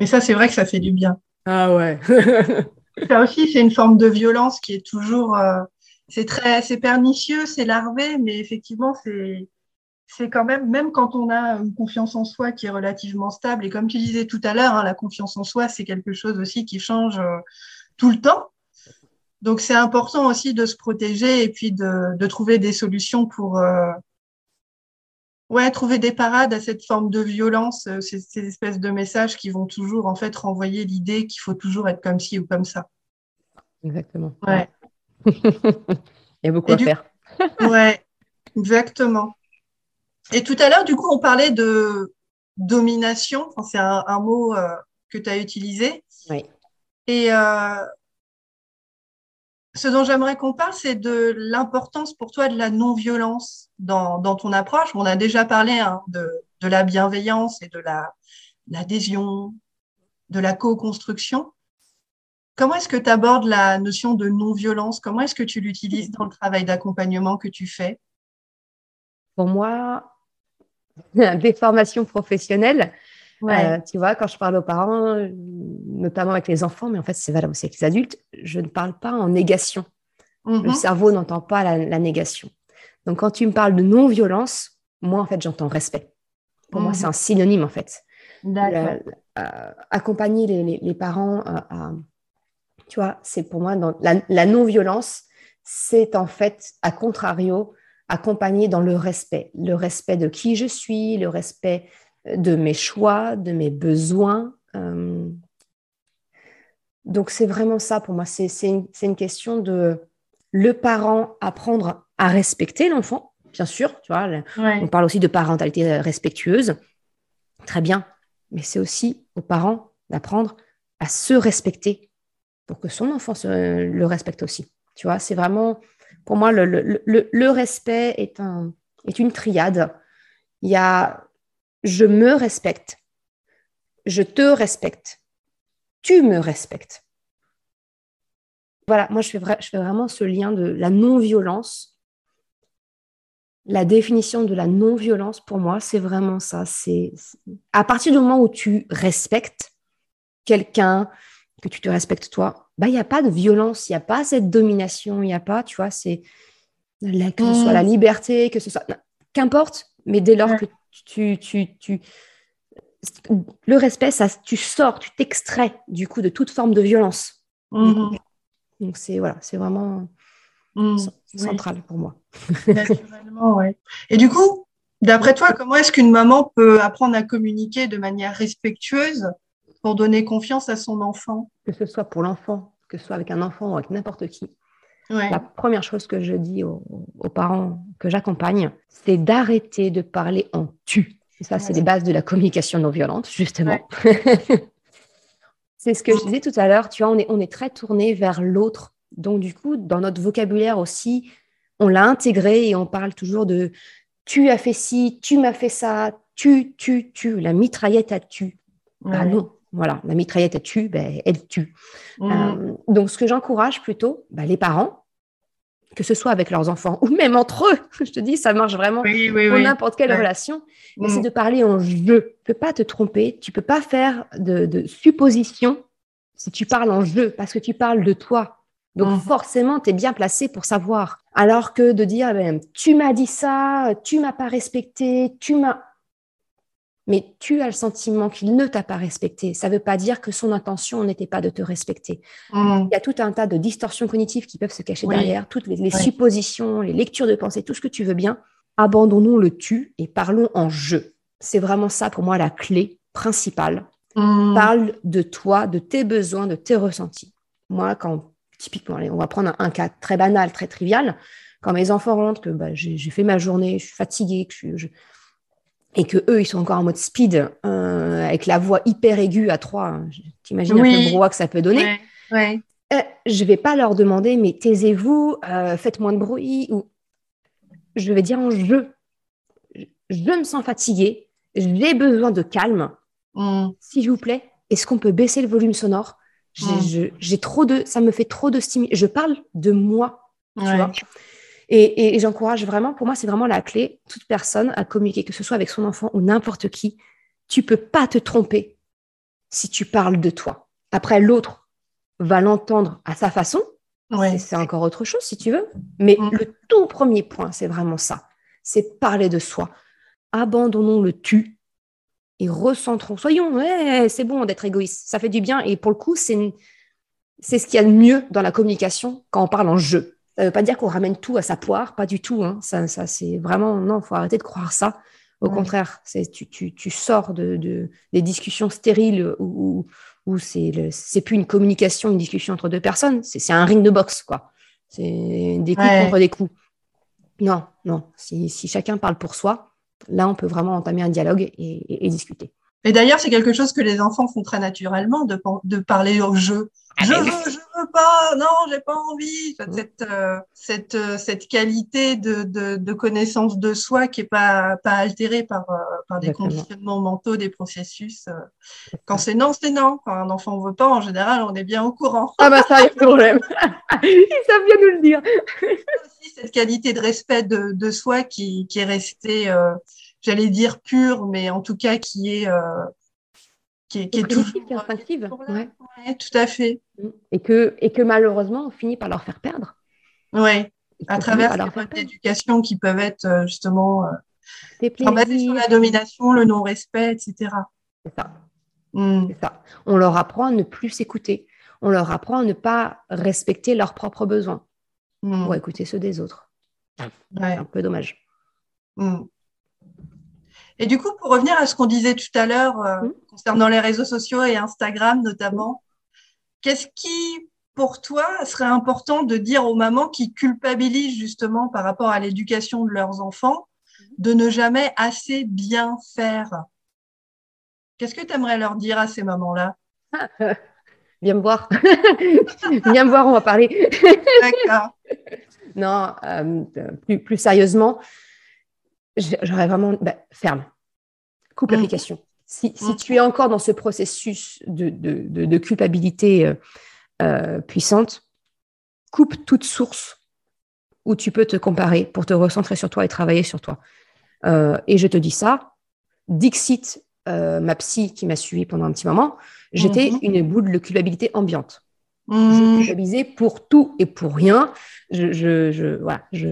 Speaker 1: Mais ça, c'est vrai que ça fait du bien.
Speaker 2: Ah ouais.
Speaker 1: Ça aussi, c'est une forme de violence qui est toujours, euh, c'est très, c'est pernicieux, c'est larvé, mais effectivement, c'est, c'est quand même, même quand on a une confiance en soi qui est relativement stable, et comme tu disais tout à l'heure, hein, la confiance en soi, c'est quelque chose aussi qui change euh, tout le temps. Donc, c'est important aussi de se protéger et puis de, trouver des solutions pour, euh, ouais, trouver des parades à cette forme de violence, euh, ces, espèces de messages qui vont toujours en fait renvoyer l'idée qu'il faut toujours être comme ci ou comme ça.
Speaker 2: Exactement.
Speaker 1: Ouais.
Speaker 2: Il y a beaucoup à faire.
Speaker 1: ouais, exactement. Et tout à l'heure, du coup, on parlait de domination. c'est un, mot euh, que tu as utilisé.
Speaker 2: Oui.
Speaker 1: Et euh, ce dont j'aimerais qu'on parle, c'est de l'importance pour toi de la non-violence dans, ton approche. On a déjà parlé hein, de, la bienveillance et de l'adhésion, de la co-construction. Comment est-ce que tu abordes la notion de non-violence? Comment est-ce que tu l'utilises dans le travail d'accompagnement que tu fais?
Speaker 2: Pour moi, des formations professionnelles, euh, tu vois, quand je parle aux parents, notamment avec les enfants, mais en fait, c'est valable aussi avec les adultes, je ne parle pas en négation. Le mhm. cerveau n'entend pas la, négation. Donc, quand tu me parles de non-violence, moi, en fait, j'entends respect. Pour moi, c'est mhm. un synonyme, en fait. Euh, accompagner les, parents à, tu vois, c'est pour moi, dans la, non-violence, c'est en fait, à contrario, accompagner dans le respect. Le respect de qui je suis, le respect de mes choix, de mes besoins. Euh, donc c'est vraiment ça pour moi. C'est une, question de le parent apprendre à respecter l'enfant, bien sûr. Tu vois, on parle aussi de parentalité respectueuse, très bien. Mais c'est aussi aux parents d'apprendre à se respecter pour que son enfant le respecte aussi. Tu vois, c'est vraiment, pour moi, le, respect est, un, est une triade. Il y a je me respecte, je te respecte, tu me respectes. Voilà, moi je fais, je fais vraiment ce lien de la non-violence. La définition de la non-violence, pour moi, c'est vraiment ça. C'est à partir du moment où tu respectes quelqu'un, que tu te respectes toi, bah il n'y a pas de violence, il n'y a pas cette domination, il n'y a pas, tu vois, c'est que ce soit la mmh. liberté, que ce soit qu'importe, mais dès lors que tu, tu, tu, le respect, ça, tu sors, tu t'extrais du coup de toute forme de violence. Mmh. Donc c'est voilà, c'est vraiment mmh. central pour moi.
Speaker 1: Naturellement, ouais. Et du coup, d'après toi, comment est-ce qu'une maman peut apprendre à communiquer de manière respectueuse pour donner confiance à son enfant?
Speaker 2: Que ce soit pour l'enfant, que ce soit avec un enfant ou avec n'importe qui. La première chose que je dis aux, parents que j'accompagne, c'est d'arrêter de parler en tu. ça, c'est les bases de la communication non violente, justement. c'est ce que je disais tout à l'heure, tu vois, on est, on est très tourné vers l'autre. Donc, du coup, dans notre vocabulaire aussi, on l'a intégré et on parle toujours de tu as fait ci, tu m'as fait ça, tu, tu, tu. La mitraillette a tu. Ah non, voilà, la mitraillette a tu, ben, elle tue. Mmh. Euh, donc, ce que j'encourage plutôt, ben, les parents, que ce soit avec leurs enfants ou même entre eux. Je te dis, ça marche vraiment pour n'importe quelle relation. Mais c'est de parler en je. Tu ne peux pas te tromper, tu ne peux pas faire de, suppositions si tu parles en je, parce que tu parles de toi. Donc mm. forcément, tu es bien placé pour savoir. Alors que de dire, ben, tu m'as dit ça, tu m'as pas respecté, tu m'as mais tu as le sentiment qu'il ne t'a pas respecté. Ça ne veut pas dire que son intention n'était pas de te respecter. Mm. Il y a tout un tas de distorsions cognitives qui peuvent se cacher derrière, toutes les, suppositions, les lectures de pensée, tout ce que tu veux bien. Abandonnons le tu et parlons en je. C'est vraiment ça pour moi la clé principale. Mm. Parle de toi, de tes besoins, de tes ressentis. Moi, quand typiquement, on va prendre un, cas très banal, très trivial. Quand mes enfants rentrent, que bah, j'ai fait ma journée, je suis fatiguée, que je et que eux ils sont encore en mode speed euh, avec la voix hyper aiguë à trois t'imagines un peu le brouhaha que ça peut donner.
Speaker 1: Ouais,
Speaker 2: euh, je vais pas leur demander mais taisez-vous euh, faites moins de bruit ou je vais dire en je. Je me sens fatiguée j'ai besoin de calme. Mm. s'il vous plaît est-ce qu'on peut baisser le volume sonore? J'ai mm. trop de ça me fait trop de stimuli je parle de moi tu vois? Et, j'encourage vraiment, pour moi, c'est vraiment la clé, toute personne à communiquer, que ce soit avec son enfant ou n'importe qui. Tu peux pas te tromper si tu parles de toi. Après, l'autre va l'entendre à sa façon. C'est encore autre chose, si tu veux. Mais mm. le tout premier point, c'est vraiment ça. C'est parler de soi. Abandonnons le tu et recentrons. Soyons, c'est bon d'être égoïste. Ça fait du bien. Et pour le coup, c'est c'est ce qu'il y a de mieux dans la communication quand on parle en jeu. Ça ne veut pas dire qu'on ramène tout à sa poire, pas du tout. Hein. Ça, ça c'est vraiment, non, il faut arrêter de croire ça. Au contraire, c'est, tu, tu, tu, sors de, de, des discussions stériles où, où c'est, c'est plus une communication, une discussion entre deux personnes, c'est, un ring de boxe, quoi. C'est des coups contre des coups. Non, non. Si, si, chacun parle pour soi, là, on peut vraiment entamer un dialogue et, et discuter.
Speaker 1: Et d'ailleurs, c'est quelque chose que les enfants font très naturellement, de, de parler au jeu. Ah, je veux, je veux pas, non, j'ai pas envie. Mmh. Cette, euh, cette, euh, cette qualité de, de, de, connaissance de soi qui est pas, pas altérée par, euh, par des conditionnements mentaux, des processus. Quand c'est non, c'est non. Quand un enfant veut pas, en général, on est bien au courant.
Speaker 2: Ah bah ça, il y a problème. Ils savent bien nous le dire.
Speaker 1: aussi cette qualité de respect de, de soi qui, qui est restée j'allais dire pure, mais en tout cas qui est euh,
Speaker 2: qui est, qui est toujours instinctive.
Speaker 1: Ouais. ouais. tout à fait.
Speaker 2: Et que et que malheureusement on finit par leur faire perdre.
Speaker 1: Oui, à travers les modes d'éducation qui peuvent être euh, justement euh, sur la domination, le non-respect, etc.
Speaker 2: C'est ça. Hmm. ça. On leur apprend à ne plus s'écouter. On leur apprend à ne pas respecter leurs propres besoins mm. ou écouter ceux des autres. Ouais. C'est un peu dommage.
Speaker 1: Hmm. Et du coup, pour revenir à ce qu'on disait tout à l'heure euh, mmh. concernant les réseaux sociaux et Instagram notamment, qu'est-ce qui, pour toi, serait important de dire aux mamans qui culpabilisent justement par rapport à l'éducation de leurs enfants de ne jamais assez bien faire? Qu'est-ce que tu aimerais leur dire à ces mamans-là?
Speaker 2: Viens me voir. viens me voir, on va parler.
Speaker 1: D'accord.
Speaker 2: non, euh, plus, plus, sérieusement, j'aurais vraiment bah, ferme. Coupe mm. l'application. Si, si, mm. tu es encore dans ce processus de, de, de, culpabilité euh, euh, puissante, coupe toute source où tu peux te comparer pour te recentrer sur toi et travailler sur toi. et je te dis ça, Dixit euh, ma psy qui m'a suivi pendant un petit moment, j'étais mhm. une boule de culpabilité ambiante. Je mhm. culpabilisais pour tout et pour rien. Je, je, voilà, je,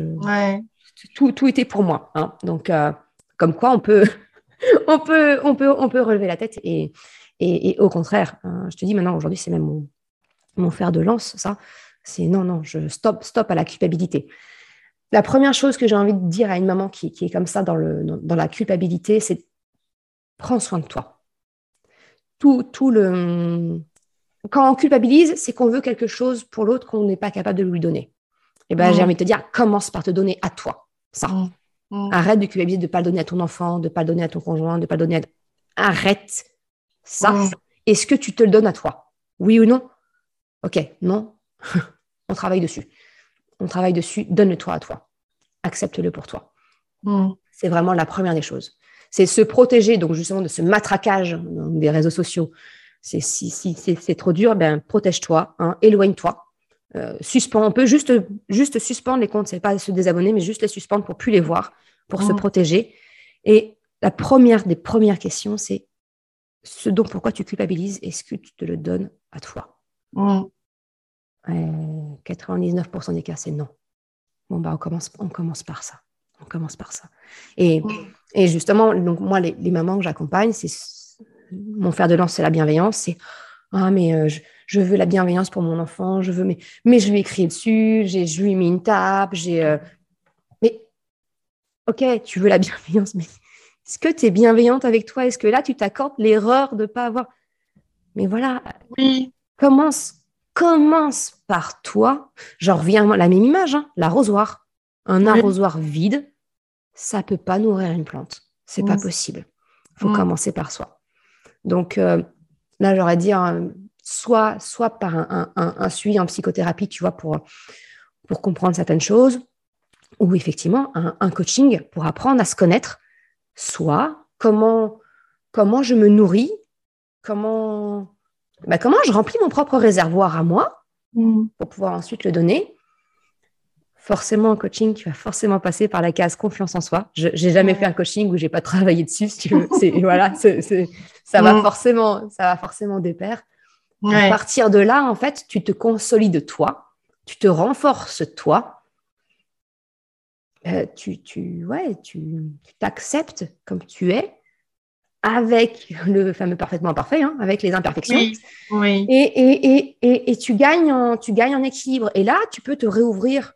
Speaker 2: tout, tout, était pour moi. Hein. Donc, euh, comme quoi, on peut, on, peut, on, peut, on peut relever la tête. Et, et, au contraire, hein, je te dis maintenant, aujourd'hui, c'est même mon, mon fer de lance, ça. C'est non, non, je stop, stop à la culpabilité. La première chose que j'ai envie de dire à une maman qui, qui est comme ça dans, le, dans la culpabilité, c'est prends soin de toi. Tout, tout le... Quand on culpabilise, c'est qu'on veut quelque chose pour l'autre qu'on n'est pas capable de lui donner. Et eh ben, j'ai mm. envie de te dire, commence par te donner à toi. Ça. Mm. Mm. Arrête de culpabiliser, de ne pas le donner à ton enfant, de ne pas le donner à ton conjoint, de ne pas le donner à... Arrête ça. Est-ce que tu te le donnes à toi? Oui ou non? Ok, non. On travaille dessus. On travaille dessus. Donne-le-toi à toi. Accepte-le pour toi. C'est vraiment la première des choses c'est se protéger donc justement de ce matraquage des réseaux sociaux. C'est si, si c'est trop dur, ben protège-toi, hein, éloigne-toi. Euh, suspends, on peut juste, juste suspendre les comptes, c'est pas se désabonner, mais juste les suspendre pour plus les voir, pour se protéger. Et la première des premières questions, c'est ce dont pourquoi tu culpabilises, est-ce que tu te le donnes à toi? 99% mmh. des cas, c'est non. Bon, bah, on commence, on commence par ça. On commence par ça. Et, et justement, donc moi, les, mamans que j'accompagne, c'est mon fer de lance, c'est la bienveillance. C'est ah mais euh, je, veux la bienveillance pour mon enfant, je veux mais mais je lui ai crié dessus, j'ai je lui ai mis une tape, j'ai euh, mais ok, tu veux la bienveillance, mais est-ce que tu es bienveillante avec toi? Est-ce que là tu t'accordes l'erreur de pas avoir Mais voilà.
Speaker 1: Oui.
Speaker 2: Commence commence par toi. J'en reviens à la même image, hein, l'arrosoir. Un arrosoir vide, ça peut pas nourrir une plante. C'est pas possible. Il faut commencer par soi. Donc euh, là, j'aurais dire euh, soit, soit par un, suivi en psychothérapie, tu vois, pour, pour comprendre certaines choses, ou effectivement un, coaching pour apprendre à se connaître, soit comment, comment je me nourris, comment, bah, comment je remplis mon propre réservoir à moi mm. pour pouvoir ensuite le donner forcément en coaching, tu vas forcément passer par la case confiance en soi. Je n'ai jamais fait un coaching où j'ai pas travaillé dessus, si tu veux. voilà, ça va forcément, ça va forcément de pair. À partir de là, en fait, tu te consolides toi, tu te renforces toi, euh, tu, tu, ouais, tu, t'acceptes comme tu es, avec le fameux parfaitement parfait, hein, avec les imperfections.
Speaker 1: Oui.
Speaker 2: Et, et, et, et, et tu, gagnes en, tu gagnes en équilibre. Et là, tu peux te réouvrir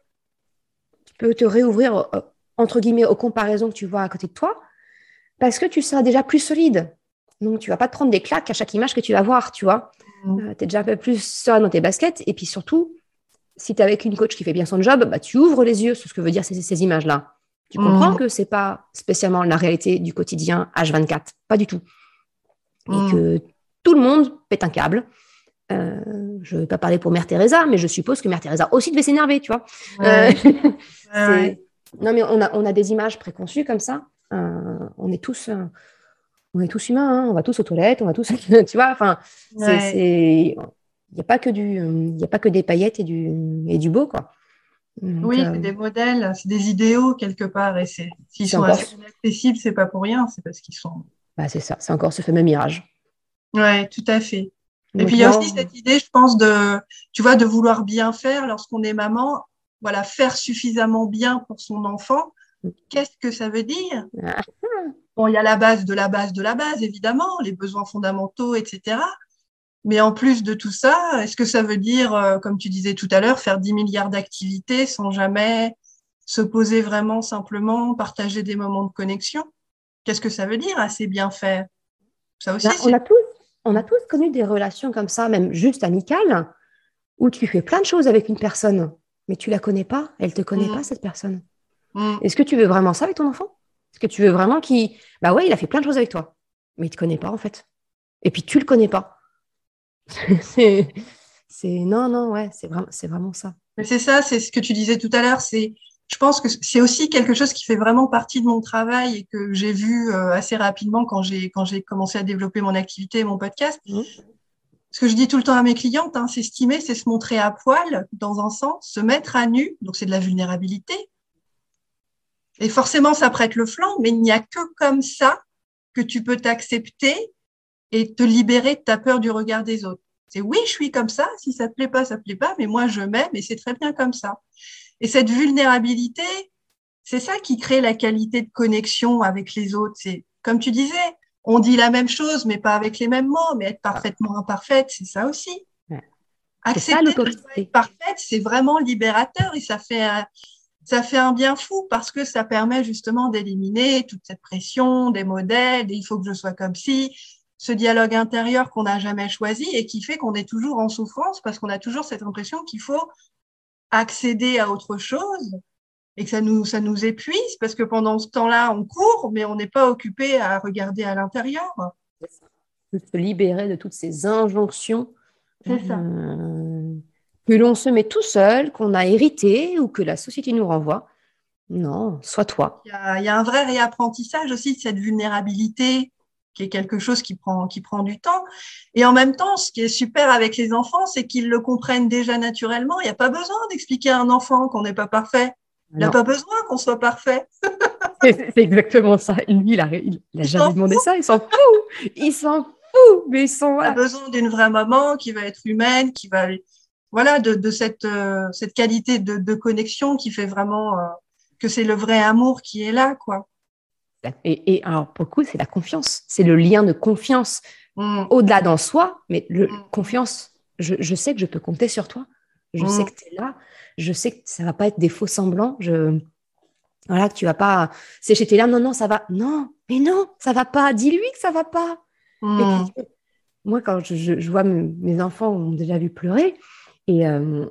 Speaker 2: peut te réouvrir, euh, entre guillemets, aux comparaisons que tu vois à côté de toi, parce que tu seras déjà plus solide. Donc, tu vas pas te prendre des claques à chaque image que tu vas voir, tu vois. Mm. Euh, tu es déjà un peu plus serein dans tes baskets. Et puis surtout, si tu es avec une coach qui fait bien son job, bah, tu ouvres les yeux sur ce que veut dire ces, images-là. Tu comprends mm. que c'est pas spécialement la réalité du quotidien H24, pas du tout. Et mm. que tout le monde pète un câble. Euh, je ne vais pas parler pour Mère Teresa, mais je suppose que Mère Teresa aussi devait s'énerver, tu vois. Non, mais on a, on a des images préconçues comme ça. Euh, on est tous, euh, on est tous humains. Hein. On va tous aux toilettes, on va tous, tu vois. Enfin, il n'y a pas que du, il a pas que des paillettes et du, et du beau, quoi.
Speaker 1: oui, c'est des modèles, c'est des idéaux quelque part, et c'est, s'ils sont inaccessibles, c'est pas pour rien, c'est parce qu'ils sont.
Speaker 2: Bah, c'est ça, c'est encore ce fameux mirage.
Speaker 1: Ouais, tout à fait. Et puis il y a aussi cette idée, je pense, de, tu vois, de vouloir bien faire lorsqu'on est maman. Voilà, faire suffisamment bien pour son enfant. Qu'est-ce que ça veut dire? Bon, il y a la base de la base de la base, évidemment, les besoins fondamentaux, etc. Mais en plus de tout ça, est-ce que ça veut dire, euh, comme tu disais tout à l'heure, faire 10 milliards d'activités sans jamais se poser vraiment simplement, partager des moments de connexion? Qu'est-ce que ça veut dire assez bien faire?
Speaker 2: Ça aussi, bah, on a tous on a tous connu des relations comme ça, même juste amicales, où tu fais plein de choses avec une personne, mais tu la connais pas, elle te connaît mm. pas cette personne. Mm. Est-ce que tu veux vraiment ça avec ton enfant? Est-ce que tu veux vraiment qu'il, bah ouais, il a fait plein de choses avec toi, mais il te connaît pas en fait. Et puis tu le connais pas. c'est non, non, ouais, c'est vraiment, c'est vraiment ça.
Speaker 1: Mais c'est ça, c'est ce que tu disais tout à l'heure. C'est, je pense que c'est aussi quelque chose qui fait vraiment partie de mon travail et que j'ai vu euh, assez rapidement quand j'ai quand j'ai commencé à développer mon activité et mon podcast. Mmh. Ce que je dis tout le temps à mes clientes, hein, s'estimer, c'est se montrer à poil dans un sens, se mettre à nu, donc c'est de la vulnérabilité. Et forcément, ça prête le flanc, mais il n'y a que comme ça que tu peux t'accepter et te libérer de ta peur du regard des autres. C'est oui, je suis comme ça, si ça te plaît pas, ça te plaît pas, mais moi je m'aime et c'est très bien comme ça. Et cette vulnérabilité, c'est ça qui crée la qualité de connexion avec les autres. C'est comme tu disais, on dit la même chose, mais pas avec les mêmes mots, mais être parfaitement imparfaite, c'est ça aussi. Accepter être parfaite, c'est vraiment libérateur et ça fait un, ça fait un bien fou parce que ça permet justement d'éliminer toute cette pression des modèles, il faut que je sois comme si, ce dialogue intérieur qu'on n'a jamais choisi et qui fait qu'on est toujours en souffrance parce qu'on a toujours cette impression qu'il faut accéder à autre chose et que ça nous, ça nous épuise parce que pendant ce temps-là, on court, mais on n'est pas occupé à regarder à l'intérieur.
Speaker 2: Se libérer de toutes ces injonctions euh, que l'on se met tout seul, qu'on a hérité ou que la société nous renvoie. Non, sois toi.
Speaker 1: Il y, a, il y a un vrai réapprentissage aussi de cette vulnérabilité qui est quelque chose qui prend, qui prend du temps. Et en même temps, ce qui est super avec les enfants, c'est qu'ils le comprennent déjà naturellement. Il n'y a pas besoin d'expliquer à un enfant qu'on n'est pas parfait. Il n'a pas besoin qu'on soit parfait.
Speaker 2: c'est exactement ça. Lui, il a, il, jamais demandé ça. Il s'en fout. Il s'en fout. Mais ils sont.
Speaker 1: Il a besoin d'une vraie maman qui va être humaine, qui va. Voilà, de, de cette, euh, cette qualité de, de, connexion qui fait vraiment euh, que c'est le vrai amour qui est là, quoi.
Speaker 2: Et, et alors, pour le coup, c'est la confiance. C'est le lien de confiance mm. au-delà d'en soi, mais le, mm. confiance. Je, je, sais que je peux compter sur toi. Je sais mm. que tu es là je sais que ça va pas être des faux semblants. Je, voilà, que tu vas pas sécher tes larmes. Non, non, ça va. Non, mais non, ça va pas. Dis-lui que ça va pas. Moi, quand je, vois mes enfants ont déjà vu pleurer et, euh,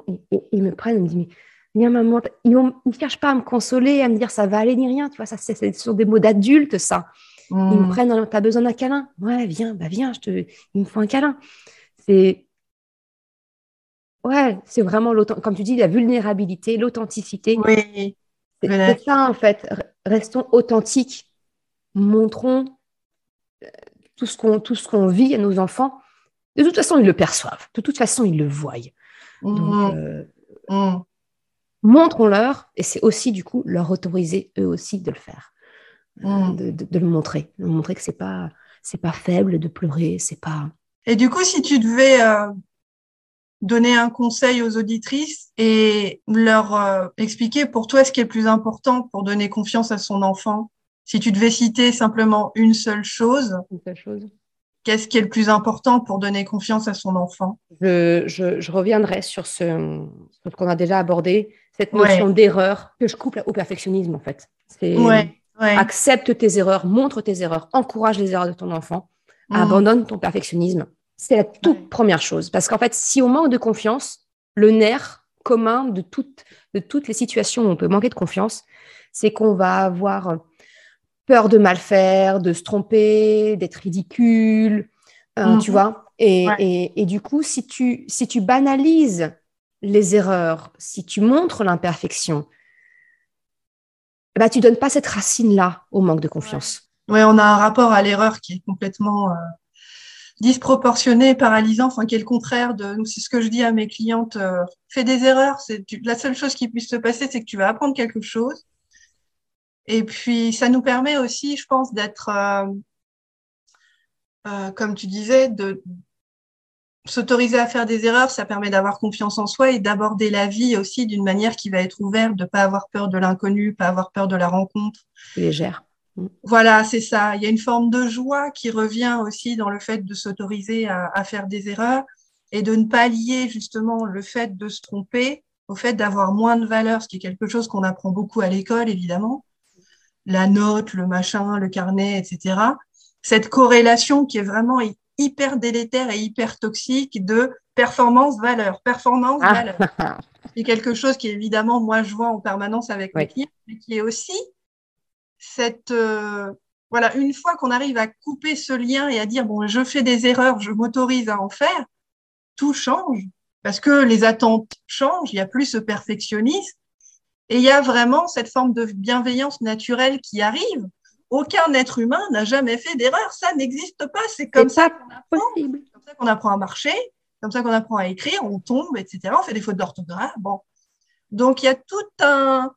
Speaker 2: ils me prennent, ils me disent, mais viens maman, ils ne cherchent pas à me consoler, à me dire ça va aller ni rien. Tu vois, ça, c'est sur des mots d'adultes, ça. Ils me hmm. prennent, tu as besoin d'un câlin? Ouais, viens, bah viens, je te... ils me font un câlin. C'est Ouais, c'est vraiment, comme tu dis, la vulnérabilité, l'authenticité.
Speaker 1: Oui.
Speaker 2: C'est ça, en fait. Restons authentiques. Montrons euh, tout ce qu'on qu'on vit à nos enfants. De toute façon, ils le perçoivent. De toute façon, ils le voient. Donc, mmh. Euh, mmh. Montrons-leur, et c'est aussi, du coup, leur autoriser eux aussi de le faire. Euh, mmh. de, le montrer. De montrer que c'est pas, pas faible de pleurer, c'est pas.
Speaker 1: Et du coup, si tu devais donner un conseil aux auditrices et leur euh, expliquer pour toi ce qui est le plus important pour donner confiance à son enfant. Si tu devais citer simplement une seule chose, chose. qu'est-ce qui est le plus important pour donner confiance à son enfant?
Speaker 2: Je, je, reviendrai sur ce, ce qu'on a déjà abordé, cette notion d'erreur que je couple au perfectionnisme en fait. C'est accepte tes erreurs, montre tes erreurs, encourage les erreurs de ton enfant, mmh. abandonne ton perfectionnisme c'est la toute première chose. Parce qu'en fait, si on manque de confiance, le nerf commun de toutes, de toutes les situations où on peut manquer de confiance, c'est qu'on va avoir peur de mal faire, de se tromper, d'être ridicule, euh, tu mhm. vois. Et, et, du coup, si tu, si tu banalises les erreurs, si tu montres l'imperfection, bah, tu donnes pas cette racine-là au manque de confiance.
Speaker 1: Oui, on a un rapport à l'erreur qui est complètement euh, disproportionné, paralysant, enfin qui est le contraire de. C'est ce que je dis à mes clientes. Euh, fais des erreurs. C'est la seule chose qui puisse se passer, c'est que tu vas apprendre quelque chose. Et puis ça nous permet aussi, je pense, d'être, euh, comme tu disais, de s'autoriser à faire des erreurs. Ça permet d'avoir confiance en soi et d'aborder la vie aussi d'une manière qui va être ouverte, de pas avoir peur de l'inconnu, pas avoir peur de la rencontre.
Speaker 2: Légère.
Speaker 1: Voilà, c'est ça. Il y a une forme de joie qui revient aussi dans le fait de s'autoriser à, faire des erreurs et de ne pas lier justement le fait de se tromper au fait d'avoir moins de valeur, ce qui est quelque chose qu'on apprend beaucoup à l'école, évidemment. La note, le machin, le carnet, etc. Cette corrélation qui est vraiment hyper délétère et hyper toxique de performance-valeur, performance-valeur. c'est quelque chose qui, évidemment, moi, je vois en permanence avec mes clients, mais qui est aussi cette euh, voilà, une fois qu'on arrive à couper ce lien et à dire bon, je fais des erreurs, je m'autorise à en faire, tout change parce que les attentes changent, il y a plus ce perfectionnisme et il y a vraiment cette forme de bienveillance naturelle qui arrive. Aucun être humain n'a jamais fait d'erreur, ça n'existe pas. C'est comme ça qu'on apprend. comme ça qu'on apprend à marcher, comme ça qu'on apprend à écrire, on tombe, etc. On fait des fautes d'orthographe. Bon, donc il y a tout un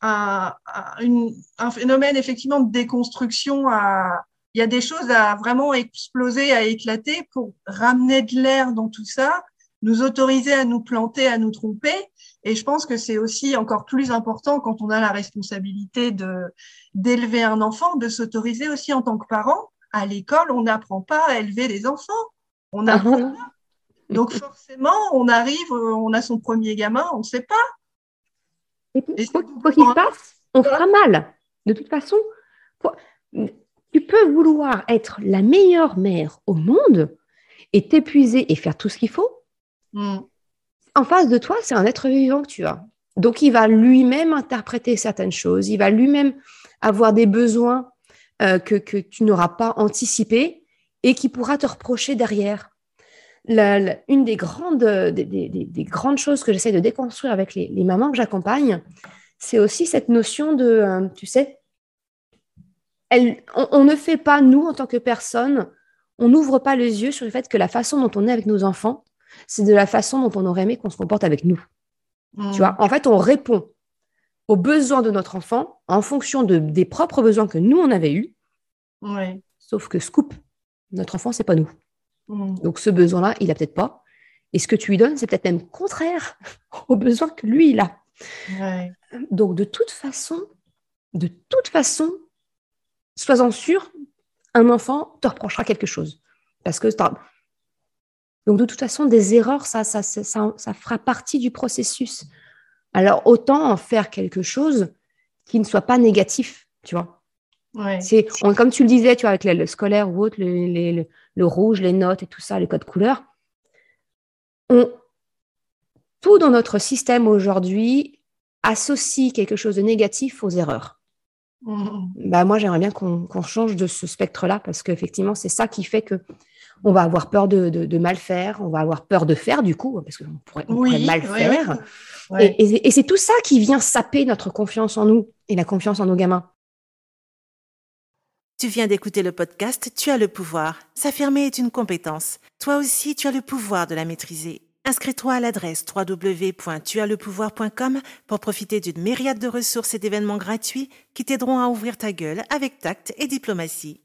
Speaker 1: un, un, phénomène effectivement de déconstruction. À, il y a des choses à vraiment exploser, à éclater pour ramener de l'air dans tout ça, nous autoriser à nous planter, à nous tromper. Et je pense que c'est aussi encore plus important quand on a la responsabilité de d'élever un enfant, de s'autoriser aussi en tant que parent. À l'école, on n'apprend pas à élever les enfants. On ah apprend. Donc forcément, on arrive, on a son premier gamin, on ne sait pas.
Speaker 2: Et puis, quoi qu'il se passe, on fera mal. De toute façon, tu peux vouloir être la meilleure mère au monde et t'épuiser et faire tout ce qu'il faut. Hmm. En face de toi, c'est un être vivant que tu as. Donc, il va lui-même interpréter certaines choses, il va lui-même avoir des besoins euh, que, tu n'auras pas anticipés et qui pourra te reprocher derrière. une des grandes, des, grandes choses que j'essaie de déconstruire avec les, mamans que j'accompagne, c'est aussi cette notion de, euh, tu sais, on, ne fait pas, nous, en tant que personne, on n'ouvre pas les yeux sur le fait que la façon dont on est avec nos enfants, c'est de la façon dont on aurait aimé qu'on se comporte avec nous. Tu vois, en fait, on répond aux besoins de notre enfant en fonction de, des propres besoins que nous, on avait eus. Sauf que scoop, notre enfant, c'est pas nous. Mmh. Donc, ce besoin-là, il a peut-être pas. Et ce que tu lui donnes, c'est peut-être même contraire aux besoins que lui, il a. Donc, de toute façon, de toute façon, sois-en sûr, un enfant te reprochera quelque chose. Parce que donc de toute façon, des erreurs, ça, ça, ça, fera partie du processus. Alors autant en faire quelque chose qui ne soit pas négatif, tu vois. C'est comme tu le disais, tu vois, avec le, scolaire ou autre, le, le, rouge, les notes et tout ça, les codes couleurs. On, tout dans notre système aujourd'hui associe quelque chose de négatif aux erreurs. Mmh. Bah, moi, j'aimerais bien qu'on change de ce spectre-là parce qu'effectivement, c'est ça qui fait que on va avoir peur de, mal faire, on va avoir peur de faire du coup, parce qu'on pourrait, mal faire. Et, et c'est tout ça qui vient saper notre confiance en nous et la confiance en nos gamins.
Speaker 3: Tu viens d'écouter le podcast Tu as le pouvoir. S'affirmer est une compétence. Toi aussi, tu as le pouvoir de la maîtriser. Inscris-toi à l'adresse www.tuaslepouvoir.com pour profiter d'une myriade de ressources et d'événements gratuits qui t'aideront à ouvrir ta gueule avec tact et diplomatie.